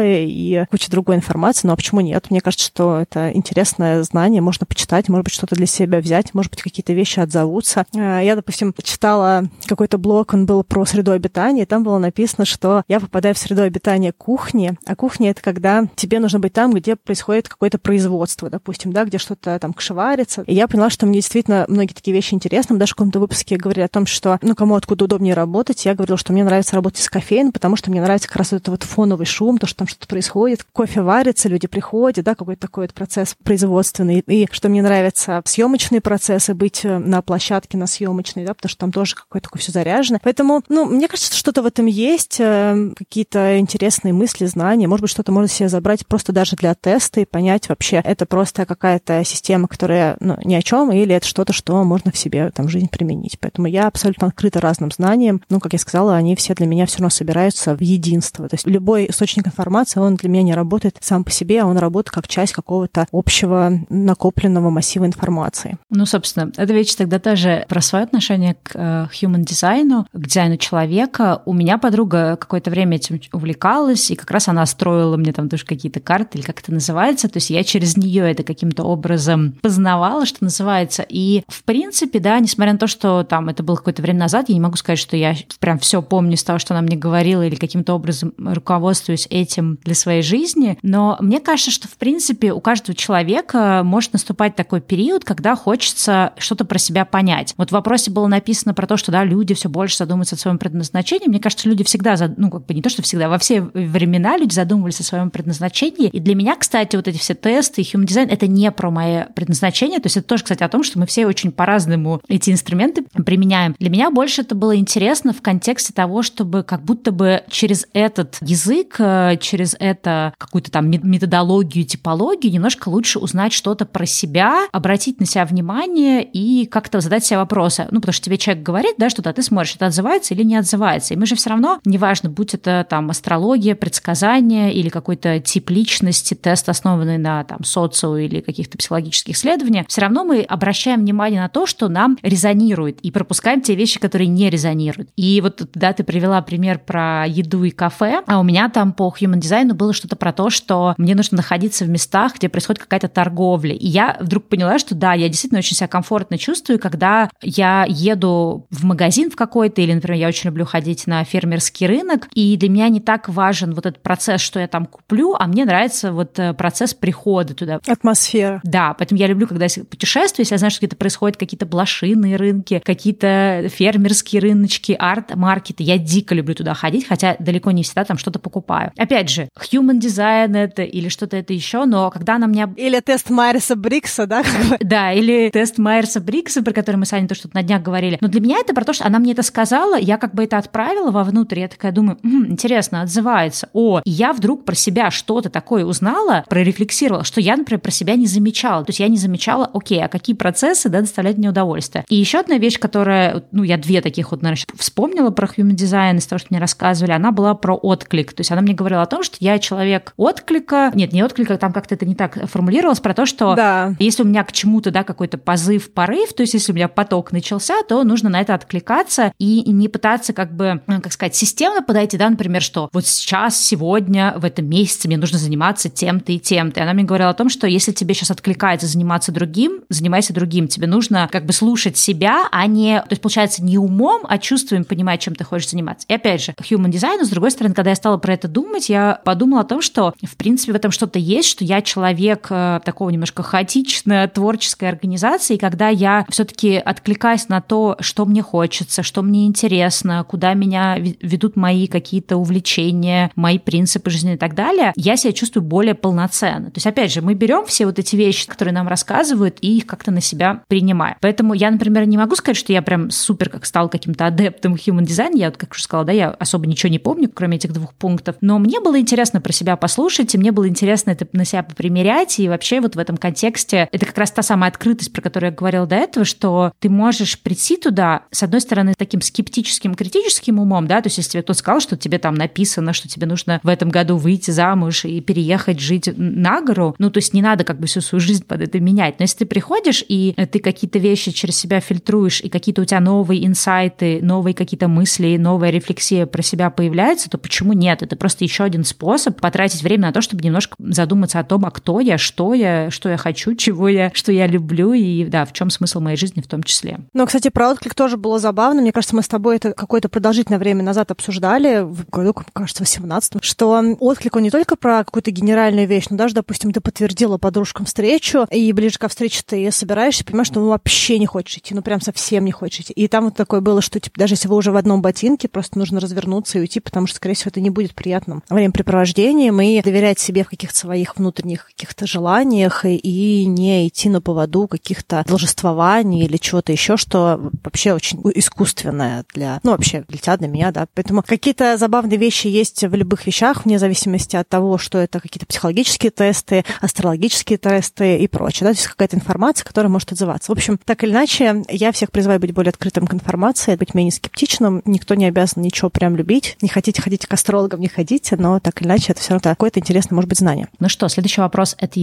и куча другой информации, но почему нет? Мне кажется, что это интересно интересное знание, можно почитать, может быть, что-то для себя взять, может быть, какие-то вещи отзовутся. Э, я, допустим, читала какой-то блог, он был про среду обитания, и там было написано, что я попадаю в среду обитания кухни, а кухня — это когда тебе нужно быть там, где происходит какое-то производство, допустим, да, где что-то там кшеварится. И я поняла, что мне действительно многие такие вещи интересны. Даже в каком-то выпуске говорили о том, что, ну, кому откуда удобнее работать. Я говорила, что мне нравится работать с кофеин, потому что мне нравится как раз этот вот фоновый шум, то, что там что-то происходит. Кофе варится, люди приходят, да, какой-то такой вот процесс производственный. И что мне нравится съемочные процессы, быть э, на площадке на съемочной, да, потому что там тоже какое-то такое все заряжено. Поэтому, ну, мне кажется, что-то в этом есть, э, какие-то интересные мысли, знания. Может быть, что-то можно себе забрать просто даже для теста и понять вообще, это просто какая-то система, которая ну, ни о чем, или это что-то, что можно в себе там жизнь применить. Поэтому я абсолютно открыта разным знаниям. Ну, как я сказала, они все для меня все равно собираются в единство. То есть любой источник информации, он для меня не работает сам по себе, а он работает как часть какого-то общего накопленного массива информации. Ну, собственно, эта вещь тогда тоже про свое отношение к э, human дизайну, к дизайну человека. У меня подруга какое-то время этим увлекалась, и как раз она строила мне там тоже какие-то карты, или как это называется. То есть я через нее это каким-то образом познавала, что называется. И, в принципе, да, несмотря на то, что там это было какое-то время назад, я не могу сказать, что я прям все помню с того, что она мне говорила, или каким-то образом руководствуюсь этим для своей жизни. Но мне кажется, что, в принципе, у каждого человека может наступать такой период, когда хочется что-то про себя понять. Вот в вопросе было написано про то, что, да, люди все больше задумываются о своем предназначении. Мне кажется, люди всегда, ну, как бы не то, что всегда, во все времена люди задумывались о своем предназначении. И для меня, кстати, вот эти все тесты и human design — это не про мое предназначение. То есть это тоже, кстати, о том, что мы все очень по-разному эти инструменты применяем. Для меня больше это было интересно в контексте того, чтобы как будто бы через этот язык, э, через это какую-то там методологию, типологию немножко лучше узнать что-то про себя, обратить на себя внимание и как-то задать себе вопросы. Ну, потому что тебе человек говорит, да, что-то, а ты смотришь, это отзывается или не отзывается. И мы же все равно, неважно, будь это там астрология, предсказание или какой-то тип личности, тест, основанный на там социо или каких-то психологических исследованиях, все равно мы обращаем внимание на то, что нам резонирует, и пропускаем те вещи, которые не резонируют. И вот да, ты привела пример про еду и кафе, а у меня там по human дизайну было что-то про то, что мне нужно находиться в местах, где происходит какая-то торговля. И я вдруг поняла, что да, я действительно очень себя комфортно чувствую, когда я еду в магазин в какой-то, или, например, я очень люблю ходить на фермерский рынок, и для меня не так важен вот этот процесс, что я там куплю, а мне нравится вот э, процесс прихода туда. Атмосфера. Да, поэтому я люблю, когда я путешествую, если я знаю, что где-то происходят какие-то блошиные рынки, какие-то фермерские рыночки, арт-маркеты. Я дико люблю туда ходить, хотя далеко не всегда там что-то покупаю. Опять же, human design это или что-то это еще, но когда она мне... Или тест Майерса Брикса, да? Да, или тест Майерса Брикса, про который мы с Аней то что-то на днях говорили. Но для меня это про то, что она мне это сказала, я как бы это отправила вовнутрь, я такая думаю, м-м, интересно, отзывается. О, и я вдруг про себя что-то такое узнала, прорефлексировала, что я, например, про себя не замечала. То есть я не замечала, окей, а какие процессы да, доставляют мне удовольствие. И еще одна вещь, которая, ну, я две таких вот, наверное, вспомнила про human design из того, что мне рассказывали, она была про отклик. То есть она мне говорила о том, что я человек отклика, нет, не отклика, там как-то это не так формулировалось, про то, что да. если у меня к чему-то, да, какой-то позыв, порыв, то есть если у меня поток начался, то нужно на это откликаться и не пытаться как бы, э, как сказать, системно подойти, да, например, что вот сейчас, сегодня, в этом месяце мне нужно заниматься тем-то и тем-то. И она мне говорила о том, что если тебе сейчас откликается заниматься другим, занимайся другим. Тебе нужно как бы слушать себя, а не, то есть получается не умом, а чувствуем, понимать, чем ты хочешь заниматься. И опять же, human design, с другой стороны, когда я стала про это думать, я подумала о том, что в принципе в этом что-то есть, что я человек э, такого немножко хаотичной творческой организации, когда я все-таки откликаюсь на то, что мне хочется, что мне интересно, куда меня ведут мои какие-то увлечения, мои принципы жизни и так далее, я себя чувствую более полноценно. То есть, опять же, мы берем все вот эти вещи, которые нам рассказывают, и их как-то на себя принимаем. Поэтому я, например, не могу сказать, что я прям супер как стал каким-то адептом human design. Я, вот, как уже сказала, да, я особо ничего не помню, кроме этих двух пунктов. Но мне было интересно про себя послушать, и мне было интересно это на себя попримерять. И вообще вот в этом контексте это как раз та самая открытость, про которую я говорила до этого, что ты можешь прийти туда, с одной стороны, таким скептическим, критическим умом, да, то есть если тебе кто-то сказал, что тебе там написано, что тебе нужно в этом году выйти замуж и переехать жить на гору, ну, то есть не надо как бы всю свою жизнь под это менять. Но если ты приходишь и ты какие-то вещи через себя фильтруешь, и какие-то у тебя новые инсайты, новые какие-то мысли, новая рефлексия про себя появляется, то почему нет? Это просто еще один способ потратить время на то, чтобы немножко задуматься о том, а кто я, что я, что я хочу, чего я, что я люблю, и да, в чем смысл моей жизни в том числе. Ну, кстати, про отклик тоже было забавно. Мне кажется, мы с тобой это какое-то продолжительное время назад обсуждали, в году, кажется, 18 что отклик, он не только про какую-то генеральную вещь, но даже, допустим, ты подтвердила подружкам встречу, и ближе ко встрече ты собираешься, понимаешь, что ну вообще не хочешь идти, ну прям совсем не хочешь идти. И там вот такое было, что типа, даже если вы уже в одном ботинке, просто нужно развернуться и уйти, потому что, скорее всего, это не будет приятным времяпрепровождением, и доверять себе в каких-то своих внутренних каких-то желаниях, и, и не идти на поводу каких-то должествований или чего-то еще, что вообще очень искусственное для, ну, вообще для для меня, да. Поэтому какие-то забавные вещи есть в любых вещах, вне зависимости от того, что это какие-то психологические тесты, астрологические тесты и прочее, да, то есть какая-то информация, которая может отзываться. В общем, так или иначе, я всех призываю быть более открытым к информации, быть менее скептичным. Никто не обязан ничего прям любить. Не хотите ходить к астрологам, не ходите, но так или иначе это все равно какое-то интересное, может быть, знание. Ну что, следующий вопрос от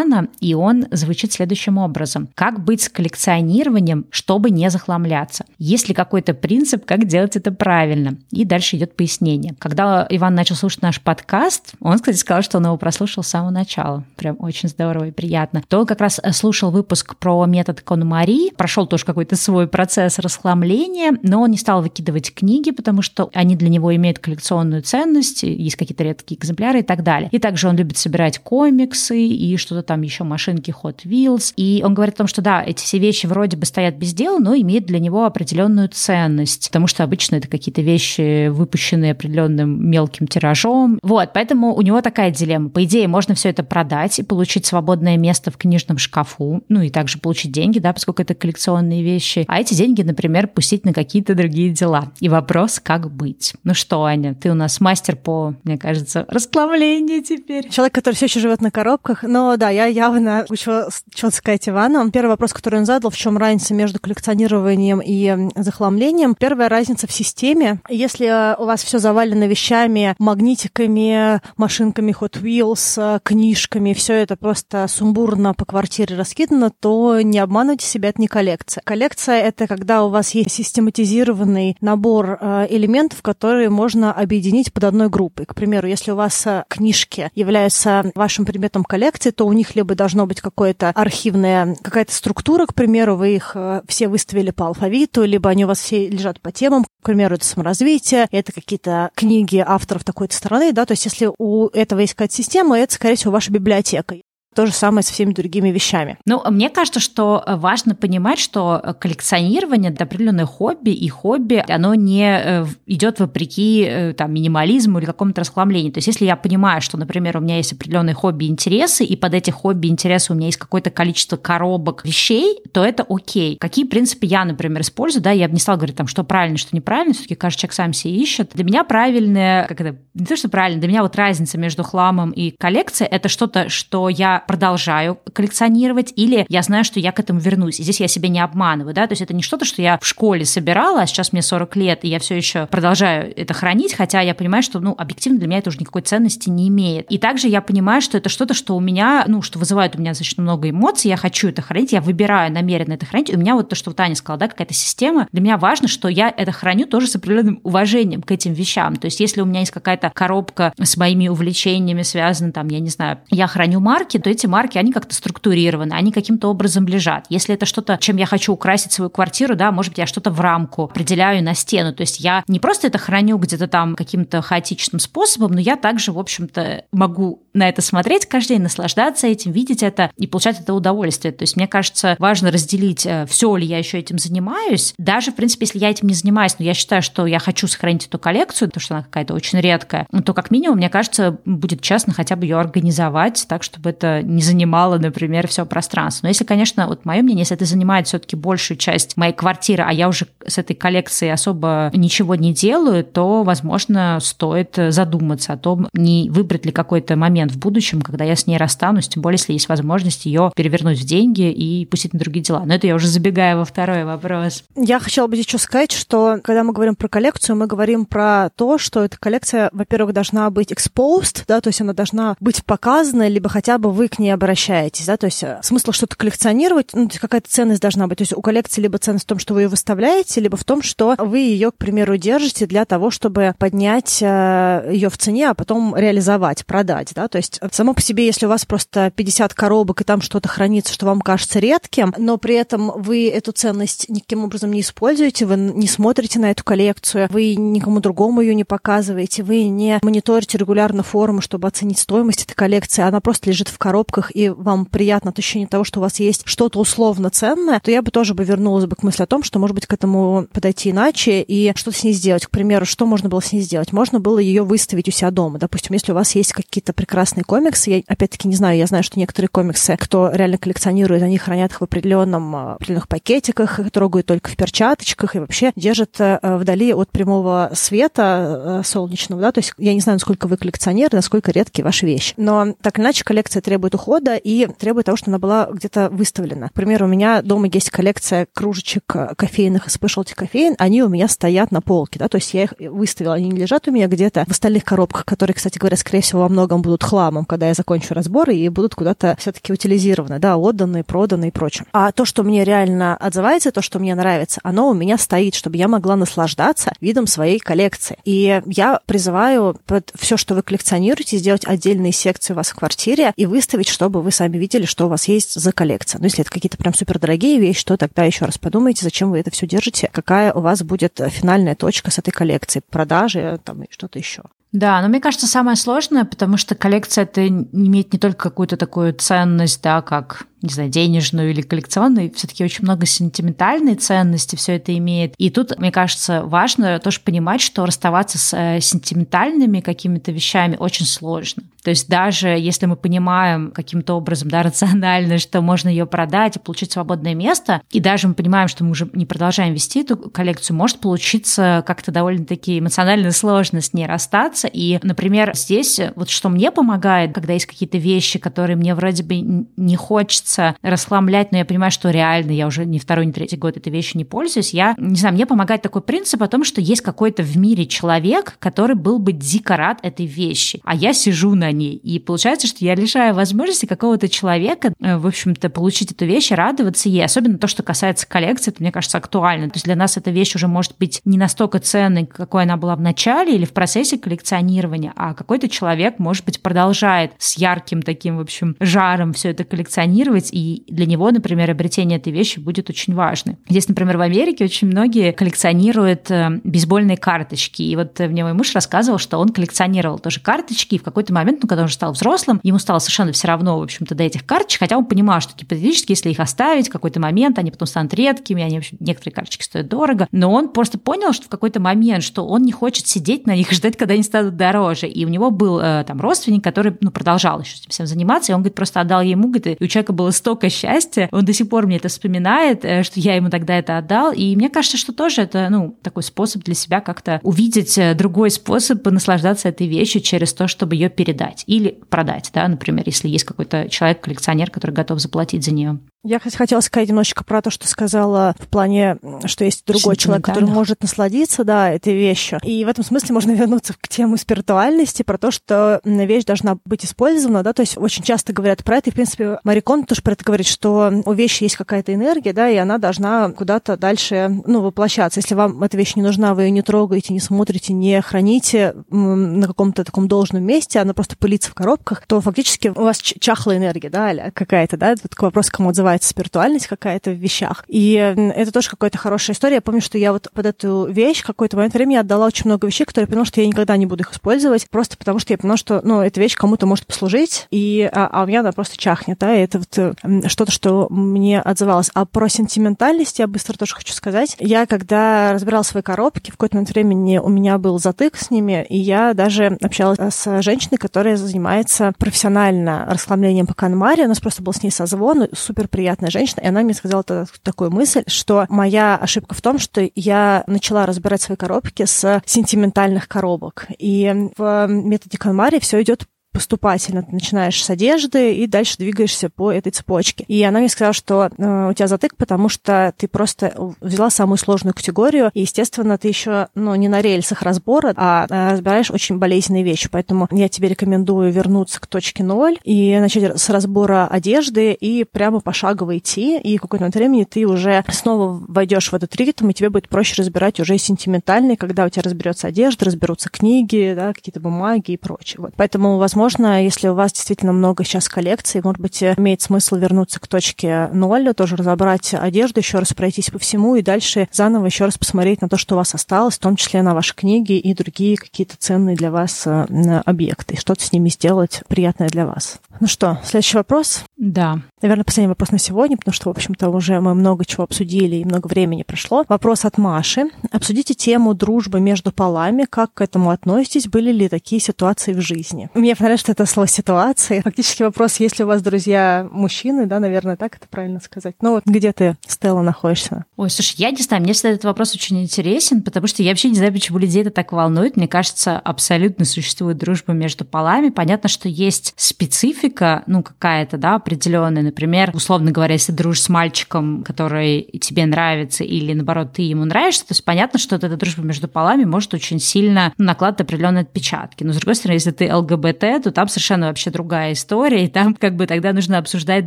Ивана, и он звучит следующим образом. Как быть с коллекционированием, чтобы не захламляться? Есть ли какой-то принцип, как делать это правильно? И дальше идет пояснение. Когда Иван начал слушать наш подкаст, он, кстати, сказал, что он его прослушал с самого начала. Прям очень здорово и приятно. То он как раз э, слушал выпуск про метод Конмари, прошел тоже какой-то свой процесс расхламления, но он не стал выкидывать книги, потому что они для него имеют коллекционную ценность, есть какие-то редкие экземпляры и так далее. И также он любит собирать комиксы и что-то там еще, машинки Hot Wheels. И он говорит о том, что да, эти все вещи вроде бы стоят без дела, но имеют для него определенную ценность, потому что обычно это какие-то вещи, выпущенные определенным мелким тиражом. Вот, поэтому у него такая дилемма. По идее, можно все это продать и получить свободное место в книжном шкафу, ну и также получить деньги, да, поскольку это коллекционные вещи. А эти деньги, например, пустить на какие-то другие дела. И вопрос, как быть. Ну что, Аня, ты у нас мастер по, мне кажется, расплавлению теперь. Человек, который все еще живет на коробках. Но да, я явно хочу что-то сказать Ивану. Первый вопрос, который он задал, в чем разница между коллекционированием и захламлением. Первая разница в системе. Если у вас все завалено вещами, магнитиками, машинками Hot Wheels, книжками, все это просто сумбурно по квартире раскидано, то не обманывайте себя, это не коллекция. Коллекция — это когда у вас есть систематизированный набор э, элементов, которые можно объединить под одной группой. К примеру, если у вас э, книжки являются вашим предметом коллекции, то у них либо должно быть какое-то архивная, какая-то структура, к примеру, вы их э, все выставили по алфавиту, либо они у вас все лежат по темам, к примеру, это саморазвитие, это какие-то книги авторов такой-то страны, да, то есть если у этого есть какая-то система, это, скорее всего, ваша библиотека. То же самое со всеми другими вещами. Ну, мне кажется, что важно понимать, что коллекционирование – это определенное хобби, и хобби, оно не э, идет вопреки э, там, минимализму или какому-то расхламлению. То есть, если я понимаю, что, например, у меня есть определенные хобби интересы, и под эти хобби интересы у меня есть какое-то количество коробок вещей, то это окей. Какие принципы я, например, использую, да, я бы не стала говорить, там, что правильно, что неправильно, все-таки каждый человек сам себе ищет. Для меня правильное, как это, не то, что правильно, для меня вот разница между хламом и коллекцией – это что-то, что я продолжаю коллекционировать, или я знаю, что я к этому вернусь. И здесь я себя не обманываю, да, то есть это не что-то, что я в школе собирала, а сейчас мне 40 лет, и я все еще продолжаю это хранить, хотя я понимаю, что, ну, объективно для меня это уже никакой ценности не имеет. И также я понимаю, что это что-то, что у меня, ну, что вызывает у меня достаточно много эмоций, я хочу это хранить, я выбираю намеренно это хранить. У меня вот то, что Таня сказала, да, какая-то система, для меня важно, что я это храню тоже с определенным уважением к этим вещам. То есть если у меня есть какая-то коробка с моими увлечениями связана, там, я не знаю, я храню марки, то эти марки, они как-то структурированы, они каким-то образом лежат. Если это что-то, чем я хочу украсить свою квартиру, да, может быть, я что-то в рамку определяю на стену. То есть я не просто это храню где-то там каким-то хаотичным способом, но я также, в общем-то, могу на это смотреть каждый день, наслаждаться этим, видеть это и получать это удовольствие. То есть мне кажется, важно разделить, э, все ли я еще этим занимаюсь. Даже, в принципе, если я этим не занимаюсь, но я считаю, что я хочу сохранить эту коллекцию, потому что она какая-то очень редкая, ну, то как минимум, мне кажется, будет честно хотя бы ее организовать так, чтобы это не занимало, например, все пространство. Но если, конечно, вот мое мнение, если это занимает все-таки большую часть моей квартиры, а я уже с этой коллекцией особо ничего не делаю, то, возможно, стоит задуматься о том, не выбрать ли какой-то момент в будущем, когда я с ней расстанусь, тем более, если есть возможность ее перевернуть в деньги и пустить на другие дела. Но это я уже забегаю во второй вопрос. Я хотела бы еще сказать, что когда мы говорим про коллекцию, мы говорим про то, что эта коллекция, во-первых, должна быть exposed, да, то есть она должна быть показана, либо хотя бы вы к ней обращаетесь, да, то есть э, смысл что-то коллекционировать, ну, то есть какая-то ценность должна быть. То есть у коллекции либо ценность в том, что вы ее выставляете, либо в том, что вы ее, к примеру, держите для того, чтобы поднять э, ее в цене, а потом реализовать, продать, да, то есть само по себе, если у вас просто 50 коробок и там что-то хранится, что вам кажется редким, но при этом вы эту ценность никаким образом не используете, вы не смотрите на эту коллекцию, вы никому другому ее не показываете, вы не мониторите регулярно форумы, чтобы оценить стоимость этой коллекции, она просто лежит в коробках, и вам приятно от ощущения того, что у вас есть что-то условно ценное, то я бы тоже бы вернулась бы к мысли о том, что, может быть, к этому подойти иначе и что с ней сделать. К примеру, что можно было с ней сделать? Можно было ее выставить у себя дома. Допустим, если у вас есть какие-то прекрасные комиксы, я опять-таки не знаю, я знаю, что некоторые комиксы, кто реально коллекционирует, они хранят их в определенном, а, определенных пакетиках, их трогают только в перчаточках и вообще держат э, вдали от прямого света э, солнечного, да, то есть я не знаю, насколько вы коллекционеры, насколько редкие ваши вещи. Но так иначе коллекция требует ухода и требует того, что она была где-то выставлена. К примеру, у меня дома есть коллекция кружечек э, кофейных и спешлти кофеин, они у меня стоят на полке, да, то есть я их выставила, они не лежат у меня где-то в остальных коробках, которые, кстати говоря, скорее всего, во многом будут хламом, когда я закончу разборы и будут куда-то все-таки утилизированы, да, отданы, проданы и прочее. А то, что мне реально отзывается, то, что мне нравится, оно у меня стоит, чтобы я могла наслаждаться видом своей коллекции. И я призываю под все, что вы коллекционируете, сделать отдельные секции у вас в квартире и выставить, чтобы вы сами видели, что у вас есть за коллекция. Ну, если это какие-то прям супердорогие вещи, то тогда еще раз подумайте, зачем вы это все держите, какая у вас будет финальная точка с этой коллекцией, продажи там и что-то еще. Да, но мне кажется, самое сложное, потому что коллекция это имеет не только какую-то такую ценность, да, как не знаю, денежную или коллекционную, все-таки очень много сентиментальной ценности все это имеет. И тут, мне кажется, важно тоже понимать, что расставаться с э, сентиментальными какими-то вещами очень сложно. То есть даже если мы понимаем каким-то образом, да, рационально, что можно ее продать и получить свободное место, и даже мы понимаем, что мы уже не продолжаем вести эту коллекцию, может получиться как-то довольно-таки эмоционально сложно с ней расстаться. И, например, здесь вот что мне помогает, когда есть какие-то вещи, которые мне вроде бы не хочется хочется расхламлять, но я понимаю, что реально я уже не второй, не третий год этой вещью не пользуюсь. Я, не знаю, мне помогает такой принцип о том, что есть какой-то в мире человек, который был бы дико рад этой вещи, а я сижу на ней. И получается, что я лишаю возможности какого-то человека, э, в общем-то, получить эту вещь радоваться ей. Особенно то, что касается коллекции, это, мне кажется, актуально. То есть для нас эта вещь уже может быть не настолько ценной, какой она была в начале или в процессе коллекционирования, а какой-то человек, может быть, продолжает с ярким таким, в общем, жаром все это коллекционировать, использовать, и для него, например, обретение этой вещи будет очень важно. Здесь, например, в Америке очень многие коллекционируют э, бейсбольные карточки, и вот мне мой муж рассказывал, что он коллекционировал тоже карточки, и в какой-то момент, ну, когда он уже стал взрослым, ему стало совершенно все равно, в общем-то, до этих карточек, хотя он понимал, что гипотетически, если их оставить в какой-то момент, они потом станут редкими, они, в общем, некоторые карточки стоят дорого, но он просто понял, что в какой-то момент, что он не хочет сидеть на них и [LAUGHS] ждать, когда они станут дороже, и у него был э, там родственник, который, ну, продолжал еще этим всем заниматься, и он, говорит, просто отдал ему, говорит, и у человека было было столько счастья. Он до сих пор мне это вспоминает, э, что я ему тогда это отдал. И мне кажется, что тоже это, ну, такой способ для себя как-то увидеть э, другой способ наслаждаться этой вещью через то, чтобы ее передать или продать, да, например, если есть какой-то человек-коллекционер, который готов заплатить за нее. Я хотела сказать немножечко про то, что сказала в плане, что есть другой человек, который может насладиться, да, этой вещью. И в этом смысле можно [LAUGHS] вернуться к тему спиритуальности, про то, что вещь должна быть использована, да, то есть очень часто говорят про это, и, в принципе, Марикон тоже про это говорит, что у вещи есть какая-то энергия, да, и она должна куда-то дальше, ну, воплощаться. Если вам эта вещь не нужна, вы ее не трогаете, не смотрите, не храните на каком-то таком должном месте, она просто пылится в коробках, то фактически у вас чахлая энергия, да, какая-то, да, это такой вопрос, кому отзывается развивается спиритуальность какая-то в вещах. И это тоже какая-то хорошая история. Я помню, что я вот под эту вещь какой-то момент времени отдала очень много вещей, которые я поняла, что я никогда не буду их использовать, просто потому что я поняла, что, ну, эта вещь кому-то может послужить, и, а, а у меня она просто чахнет, да, и это вот что-то, что мне отзывалось. А про сентиментальность я быстро тоже хочу сказать. Я, когда разбирала свои коробки, в какой-то момент времени у меня был затык с ними, и я даже общалась с женщиной, которая занимается профессионально расхламлением по канмаре. У нас просто был с ней созвон, супер приятная женщина, и она мне сказала такую мысль, что моя ошибка в том, что я начала разбирать свои коробки с сентиментальных коробок. И в методе Канмари все идет поступательно ты начинаешь с одежды и дальше двигаешься по этой цепочке. И она мне сказала, что э, у тебя затык, потому что ты просто взяла самую сложную категорию, и, естественно, ты еще ну, не на рельсах разбора, а э, разбираешь очень болезненные вещи. Поэтому я тебе рекомендую вернуться к точке ноль и начать с разбора одежды и прямо пошагово идти, и в какой-то момент времени ты уже снова войдешь в этот ритм, и тебе будет проще разбирать уже сентиментальный, когда у тебя разберется одежда, разберутся книги, да, какие-то бумаги и прочее. Вот. Поэтому, возможно, если у вас действительно много сейчас коллекций, может быть, имеет смысл вернуться к точке ноль, тоже разобрать одежду, еще раз пройтись по всему и дальше заново еще раз посмотреть на то, что у вас осталось, в том числе на ваши книги и другие какие-то ценные для вас э, объекты, что-то с ними сделать приятное для вас. Ну что, следующий вопрос? Да. Наверное, последний вопрос на сегодня, потому что, в общем-то, уже мы много чего обсудили и много времени прошло. Вопрос от Маши. Обсудите тему дружбы между полами. Как к этому относитесь? Были ли такие ситуации в жизни? Мне понравилось, что это слово «ситуации». Фактически вопрос, если у вас друзья мужчины, да, наверное, так это правильно сказать. Ну вот где ты, Стелла, находишься? Ой, слушай, я не знаю, мне всегда этот вопрос очень интересен, потому что я вообще не знаю, почему людей это так волнует. Мне кажется, абсолютно существует дружба между полами. Понятно, что есть специфика, ну, какая-то, да, определенная. Например, условно говоря, если дружишь с мальчиком, который тебе нравится, или наоборот, ты ему нравишься, то есть понятно, что вот эта дружба между полами может очень сильно накладывать определенные отпечатки. Но, с другой стороны, если ты ЛГБТ, то там совершенно вообще другая история, и там как бы тогда нужно обсуждать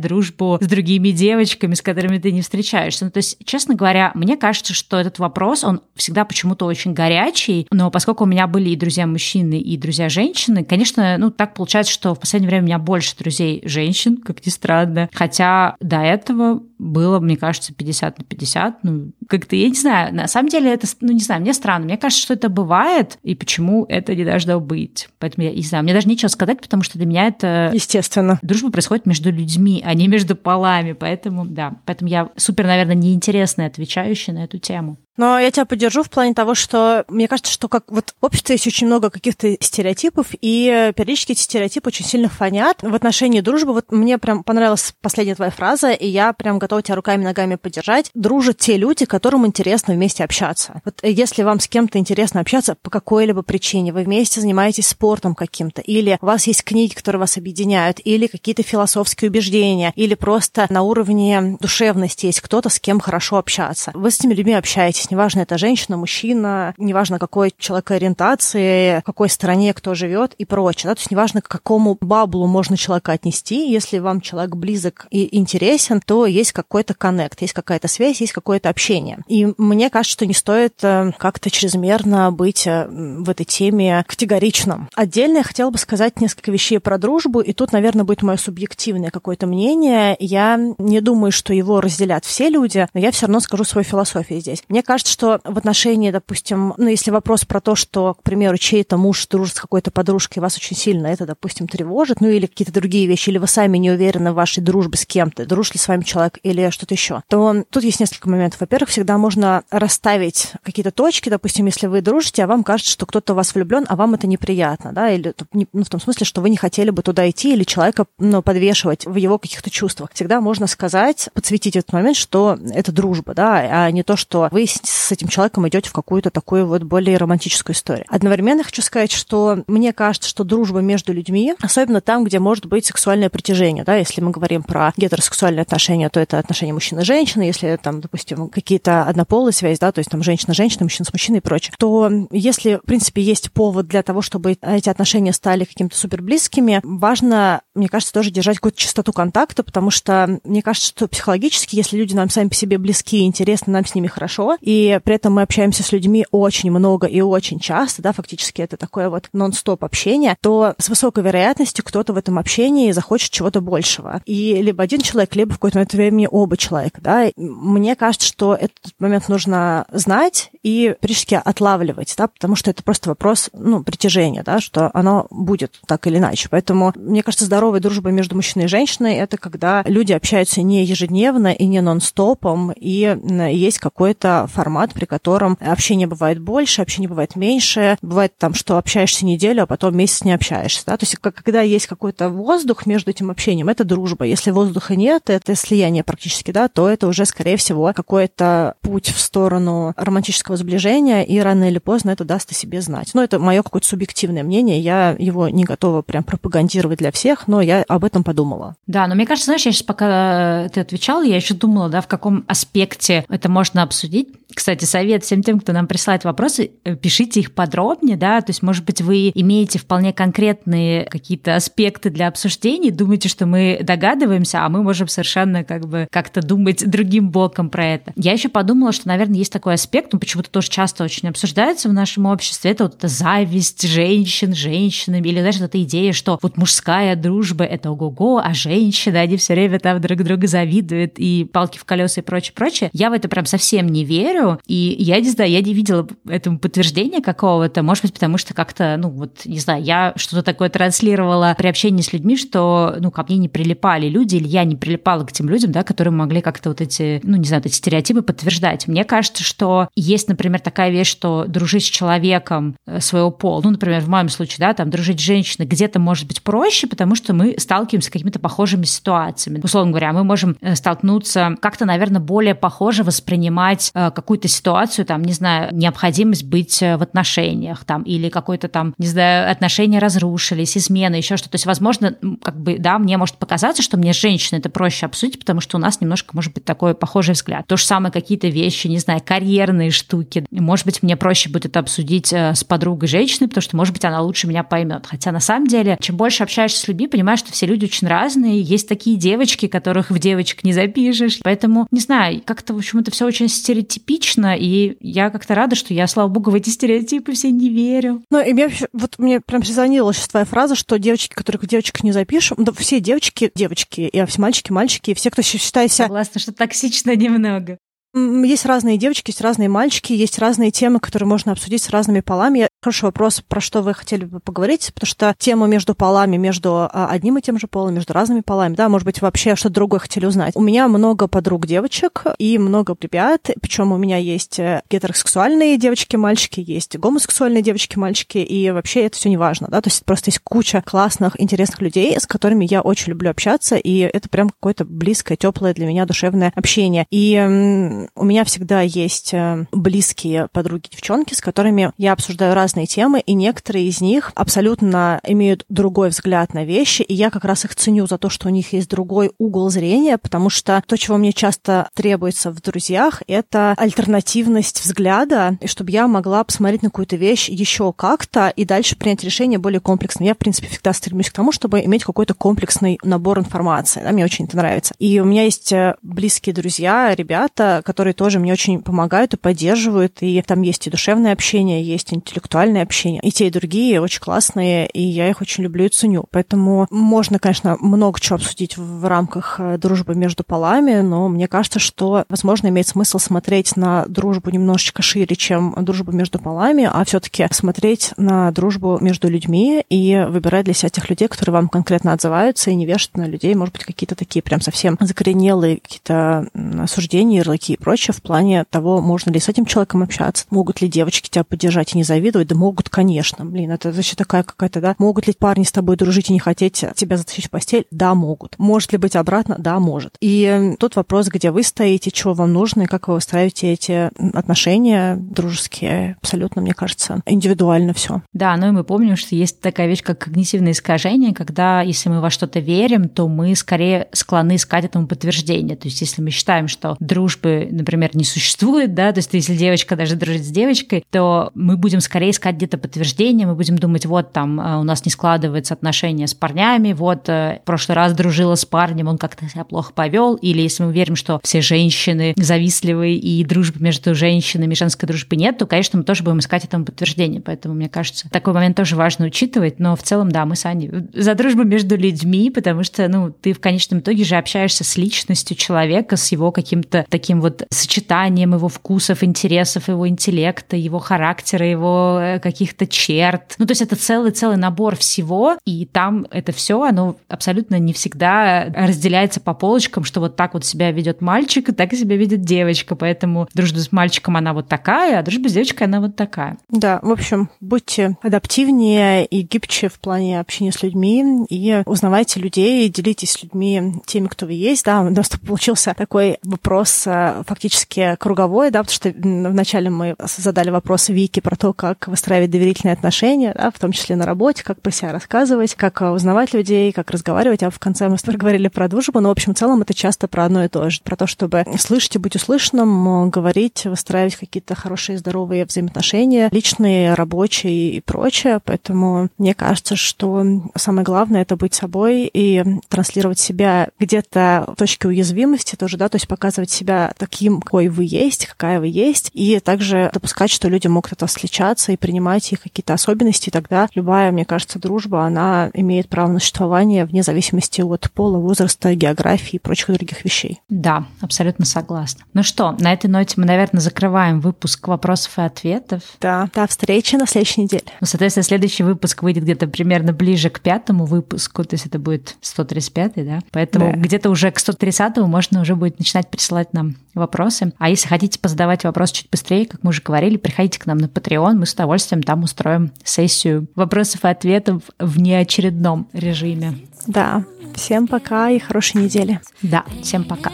дружбу с другими девочками, с которыми ты не встречаешься. Ну, то есть, честно говоря, мне кажется, что этот вопрос, он всегда почему-то очень горячий, но поскольку у меня были и друзья мужчины, и друзья женщины, конечно, ну, так получается, что в последнее время у меня больше друзей женщин, как ни странно. Хотя до этого было, мне кажется, 50 на 50. Ну, как-то, я не знаю, на самом деле это, ну, не знаю, мне странно. Мне кажется, что это бывает, и почему это не должно быть. Поэтому я не знаю, мне даже нечего сказать, потому что для меня это... Естественно. Дружба происходит между людьми, а не между полами. Поэтому, да, поэтому я супер, наверное, неинтересная отвечающая на эту тему. Но я тебя поддержу в плане того, что мне кажется, что как вот в обществе есть очень много каких-то стереотипов, и периодически эти стереотипы очень сильно фонят. В отношении дружбы, вот мне прям понравилась последняя твоя фраза, и я прям готова тебя руками и ногами поддержать. Дружат те люди, которым интересно вместе общаться. Вот если вам с кем-то интересно общаться по какой-либо причине, вы вместе занимаетесь спортом каким-то, или у вас есть книги, которые вас объединяют, или какие-то философские убеждения, или просто на уровне душевности есть кто-то, с кем хорошо общаться. Вы с этими людьми общаетесь, неважно, это женщина, мужчина, неважно, какой человек ориентации, в какой стране кто живет и прочее. Да? То есть неважно, к какому баблу можно человека отнести. Если вам человек близок и интересен, то есть какой-то коннект, есть какая-то связь, есть какое-то общение. И мне кажется, что не стоит э, как-то чрезмерно быть э, в этой теме категоричным. Отдельно я хотела бы сказать несколько вещей про дружбу, и тут, наверное, будет мое субъективное какое-то мнение. Я не думаю, что его разделят все люди, но я все равно скажу свою философию здесь. Мне кажется, что в отношении, допустим, ну, если вопрос про то, что, к примеру, чей-то муж дружит с какой-то подружкой, вас очень сильно это, допустим, тревожит, ну, или какие-то другие вещи, или вы сами не уверены в вашей дружбе с кем-то, дружит ли с вами человек или что-то еще, то тут есть несколько моментов. Во-первых, всегда можно расставить какие-то точки, допустим, если вы дружите, а вам кажется, что кто-то в вас влюблен, а вам это неприятно, да, или ну, в том смысле, что вы не хотели бы туда идти или человека ну, подвешивать в его каких-то чувствах. Всегда можно сказать, подсветить этот момент, что это дружба, да, а не то, что вы с этим человеком идете в какую-то такую вот более романтическую историю. Одновременно хочу сказать, что мне кажется, что дружба между людьми, особенно там, где может быть сексуальное притяжение, да, если мы говорим про гетеросексуальные отношения, то это отношения мужчины и женщины, если там, допустим, какие-то однополые связи, да, то есть там женщина-женщина, мужчина с мужчиной и прочее, то если, в принципе, есть повод для того, чтобы эти отношения стали какими-то супер близкими, важно, мне кажется, тоже держать какую-то частоту контакта, потому что мне кажется, что психологически, если люди нам сами по себе близки и интересны, нам с ними хорошо, и при этом мы общаемся с людьми очень много и очень часто, да, фактически это такое вот нон-стоп общение, то с высокой вероятностью кто-то в этом общении захочет чего-то большего. И либо один человек, либо в какой-то момент времени оба человека, да. Мне кажется, что этот момент нужно знать и периодически отлавливать, да, потому что это просто вопрос, ну, притяжения, да, что оно будет так или иначе. Поэтому, мне кажется, здоровая дружба между мужчиной и женщиной — это когда люди общаются не ежедневно и не нон-стопом, и есть какой-то формат, при котором общение бывает больше, общение бывает меньше. Бывает там, что общаешься неделю, а потом месяц не общаешься. Да? То есть когда есть какой-то воздух между этим общением, это дружба. Если воздуха нет, это слияние практически, да, то это уже, скорее всего, какой-то путь в сторону романтического сближения, и рано или поздно это даст о себе знать. Но это мое какое-то субъективное мнение, я его не готова прям пропагандировать для всех, но я об этом подумала. Да, но мне кажется, знаешь, я сейчас пока ты отвечала, я еще думала, да, в каком аспекте это можно обсудить. Кстати, совет всем тем, кто нам присылает вопросы, э, пишите их подробнее, да, то есть, может быть, вы имеете вполне конкретные какие-то аспекты для обсуждений, думаете, что мы догадываемся, а мы можем совершенно как бы как-то думать другим боком про это. Я еще подумала, что, наверное, есть такой аспект, ну, почему-то тоже часто очень обсуждается в нашем обществе, это вот эта зависть женщин женщинами, или, знаешь, эта идея, что вот мужская дружба — это ого-го, а женщины, они все время там друг друга завидуют, и палки в колеса и прочее, прочее. Я в это прям совсем не верю, и я не знаю, я не видела этому подтверждения какого-то, может быть, потому что как-то, ну, вот, не знаю, я что-то такое транслировала при общении с людьми, что, ну, ко мне не прилипали люди, или я не прилипала к тем людям, да, которые могли как-то вот эти, ну, не знаю, эти стереотипы подтверждать. Мне кажется, что есть, например, такая вещь, что дружить с человеком э, своего пола, ну, например, в моем случае, да, там, дружить с женщиной где-то может быть проще, потому что мы сталкиваемся с какими-то похожими ситуациями. Условно говоря, мы можем э, столкнуться как-то, наверное, более похоже воспринимать э, какую-то ситуацию, там, не знаю, необходимость быть в отношениях, там, или какой-то там, не знаю, отношения разрушились, измены, еще что-то. То есть, возможно, как бы, да, мне может показаться, что мне с женщиной это проще обсудить, потому что у нас немножко, может быть, такой похожий взгляд. То же самое какие-то вещи, не знаю, карьерные штуки. Может быть, мне проще будет это обсудить э, с подругой женщиной, потому что, может быть, она лучше меня поймет. Хотя на самом деле, чем больше общаешься с людьми, понимаешь, что все люди очень разные. Есть такие девочки, которых в девочек не запишешь. Поэтому, не знаю, как-то, в общем, это все очень стереотипично, и я как-то рада, что я, слава богу, в эти стереотипы все не верю. Ну, и мне, вот мне прям резонировала сейчас твоя фраза, что девочки, которых девочек не запишем, да все девочки, девочки, и все мальчики, мальчики, и все, кто считает себя... Согласна, что токсично немного. Есть разные девочки, есть разные мальчики, есть разные темы, которые можно обсудить с разными полами. Хороший вопрос, про что вы хотели бы поговорить, потому что тема между полами, между а, одним и тем же полом, между разными полами, да, может быть, вообще что-то другое хотели узнать. У меня много подруг девочек и много ребят, причем у меня есть э, гетеросексуальные девочки-мальчики, есть гомосексуальные девочки-мальчики, и вообще это все не важно, да, то есть просто есть куча классных, интересных людей, с которыми я очень люблю общаться, и это прям какое-то близкое, теплое для меня душевное общение. И у меня всегда есть э, близкие подруги-девчонки, с которыми я обсуждаю разные темы, и некоторые из них абсолютно имеют другой взгляд на вещи, и я как раз их ценю за то, что у них есть другой угол зрения, потому что то, чего мне часто требуется в друзьях, это альтернативность взгляда, и чтобы я могла посмотреть на какую-то вещь еще как-то и дальше принять решение более комплексно. Я, в принципе, всегда стремлюсь к тому, чтобы иметь какой-то комплексный набор информации. Да, мне очень это нравится. И у меня есть э, близкие друзья, ребята, которые тоже мне очень помогают и поддерживают, и там есть и душевное общение, есть интеллектуальное общение. И те, и другие очень классные, и я их очень люблю и ценю. Поэтому можно, конечно, много чего обсудить в рамках э, дружбы между полами, но мне кажется, что, возможно, имеет смысл смотреть на дружбу немножечко шире, чем дружбу между полами, а все таки смотреть на дружбу между людьми и выбирать для себя тех людей, которые вам конкретно отзываются, и не вешать на людей, может быть, какие-то такие прям совсем закоренелые какие-то осуждения, ярлыки прочее в плане того, можно ли с этим человеком общаться, могут ли девочки тебя поддержать и не завидовать, да могут, конечно. Блин, это вообще такая какая-то, да? Могут ли парни с тобой дружить и не хотеть тебя затащить в постель? Да, могут. Может ли быть обратно? Да, может. И тут вопрос, где вы стоите, чего вам нужно и как вы выстраиваете эти отношения дружеские. Абсолютно, мне кажется, индивидуально все. Да, ну и мы помним, что есть такая вещь, как когнитивное искажение, когда если мы во что-то верим, то мы скорее склонны искать этому подтверждение. То есть если мы считаем, что дружбы, например, не существует, да, то есть если девочка даже дружит с девочкой, то мы будем скорее искать где-то подтверждение, мы будем думать, вот там э, у нас не складывается отношения с парнями, вот э, в прошлый раз дружила с парнем, он как-то себя плохо повел, или если мы верим, что все женщины завистливые и дружбы между женщинами, женской дружбы нет, то, конечно, мы тоже будем искать этому подтверждение. Поэтому, мне кажется, такой момент тоже важно учитывать, но в целом, да, мы с Аней за дружбу между людьми, потому что, ну, ты в конечном итоге же общаешься с личностью человека, с его каким-то таким вот вот сочетанием его вкусов, интересов, его интеллекта, его характера, его э, каких-то черт. Ну, то есть это целый-целый набор всего, и там это все, оно абсолютно не всегда разделяется по полочкам, что вот так вот себя ведет мальчик, и так себя видит девочка, поэтому дружба с мальчиком она вот такая, а дружба с девочкой она вот такая. Да, в общем, будьте адаптивнее и гибче в плане общения с людьми, и узнавайте людей, делитесь с людьми теми, кто вы есть. Да, у нас получился такой вопрос э, фактически круговой, да, потому что вначале мы задали вопрос Вики про то, как выстраивать доверительные отношения, да, в том числе на работе, как про себя рассказывать, как узнавать людей, как разговаривать, а в конце мы говорили про дружбу, но, в общем, в целом это часто про одно и то же, про то, чтобы слышать и быть услышанным, говорить, выстраивать какие-то хорошие, здоровые взаимоотношения, личные, рабочие и прочее. Поэтому мне кажется, что самое главное — это быть собой и транслировать себя где-то в точке уязвимости тоже, да, то есть показывать себя таким, какой вы есть, какая вы есть, и также допускать, что люди могут это отличаться и принимать их какие-то особенности, и тогда любая, мне кажется, дружба, она имеет право на существование вне зависимости от пола, возраста, географии и прочих других вещей. Да, абсолютно согласна. Ну что, на этой ноте мы, наверное, закрываем выпуск вопросов и ответов. Да, до встречи на следующей неделе. Ну, соответственно, следующий выпуск выйдет где-то примерно ближе к пятому выпуску, то есть это будет 135 да? Поэтому да. где-то уже к 130 можно уже будет начинать присылать нам вопросы. А если хотите позадавать вопрос чуть быстрее, как мы уже говорили, приходите к нам на Patreon, мы с удовольствием там устроим сессию вопросов и ответов в неочередном режиме. Да, всем пока и хорошей недели. Да, всем пока.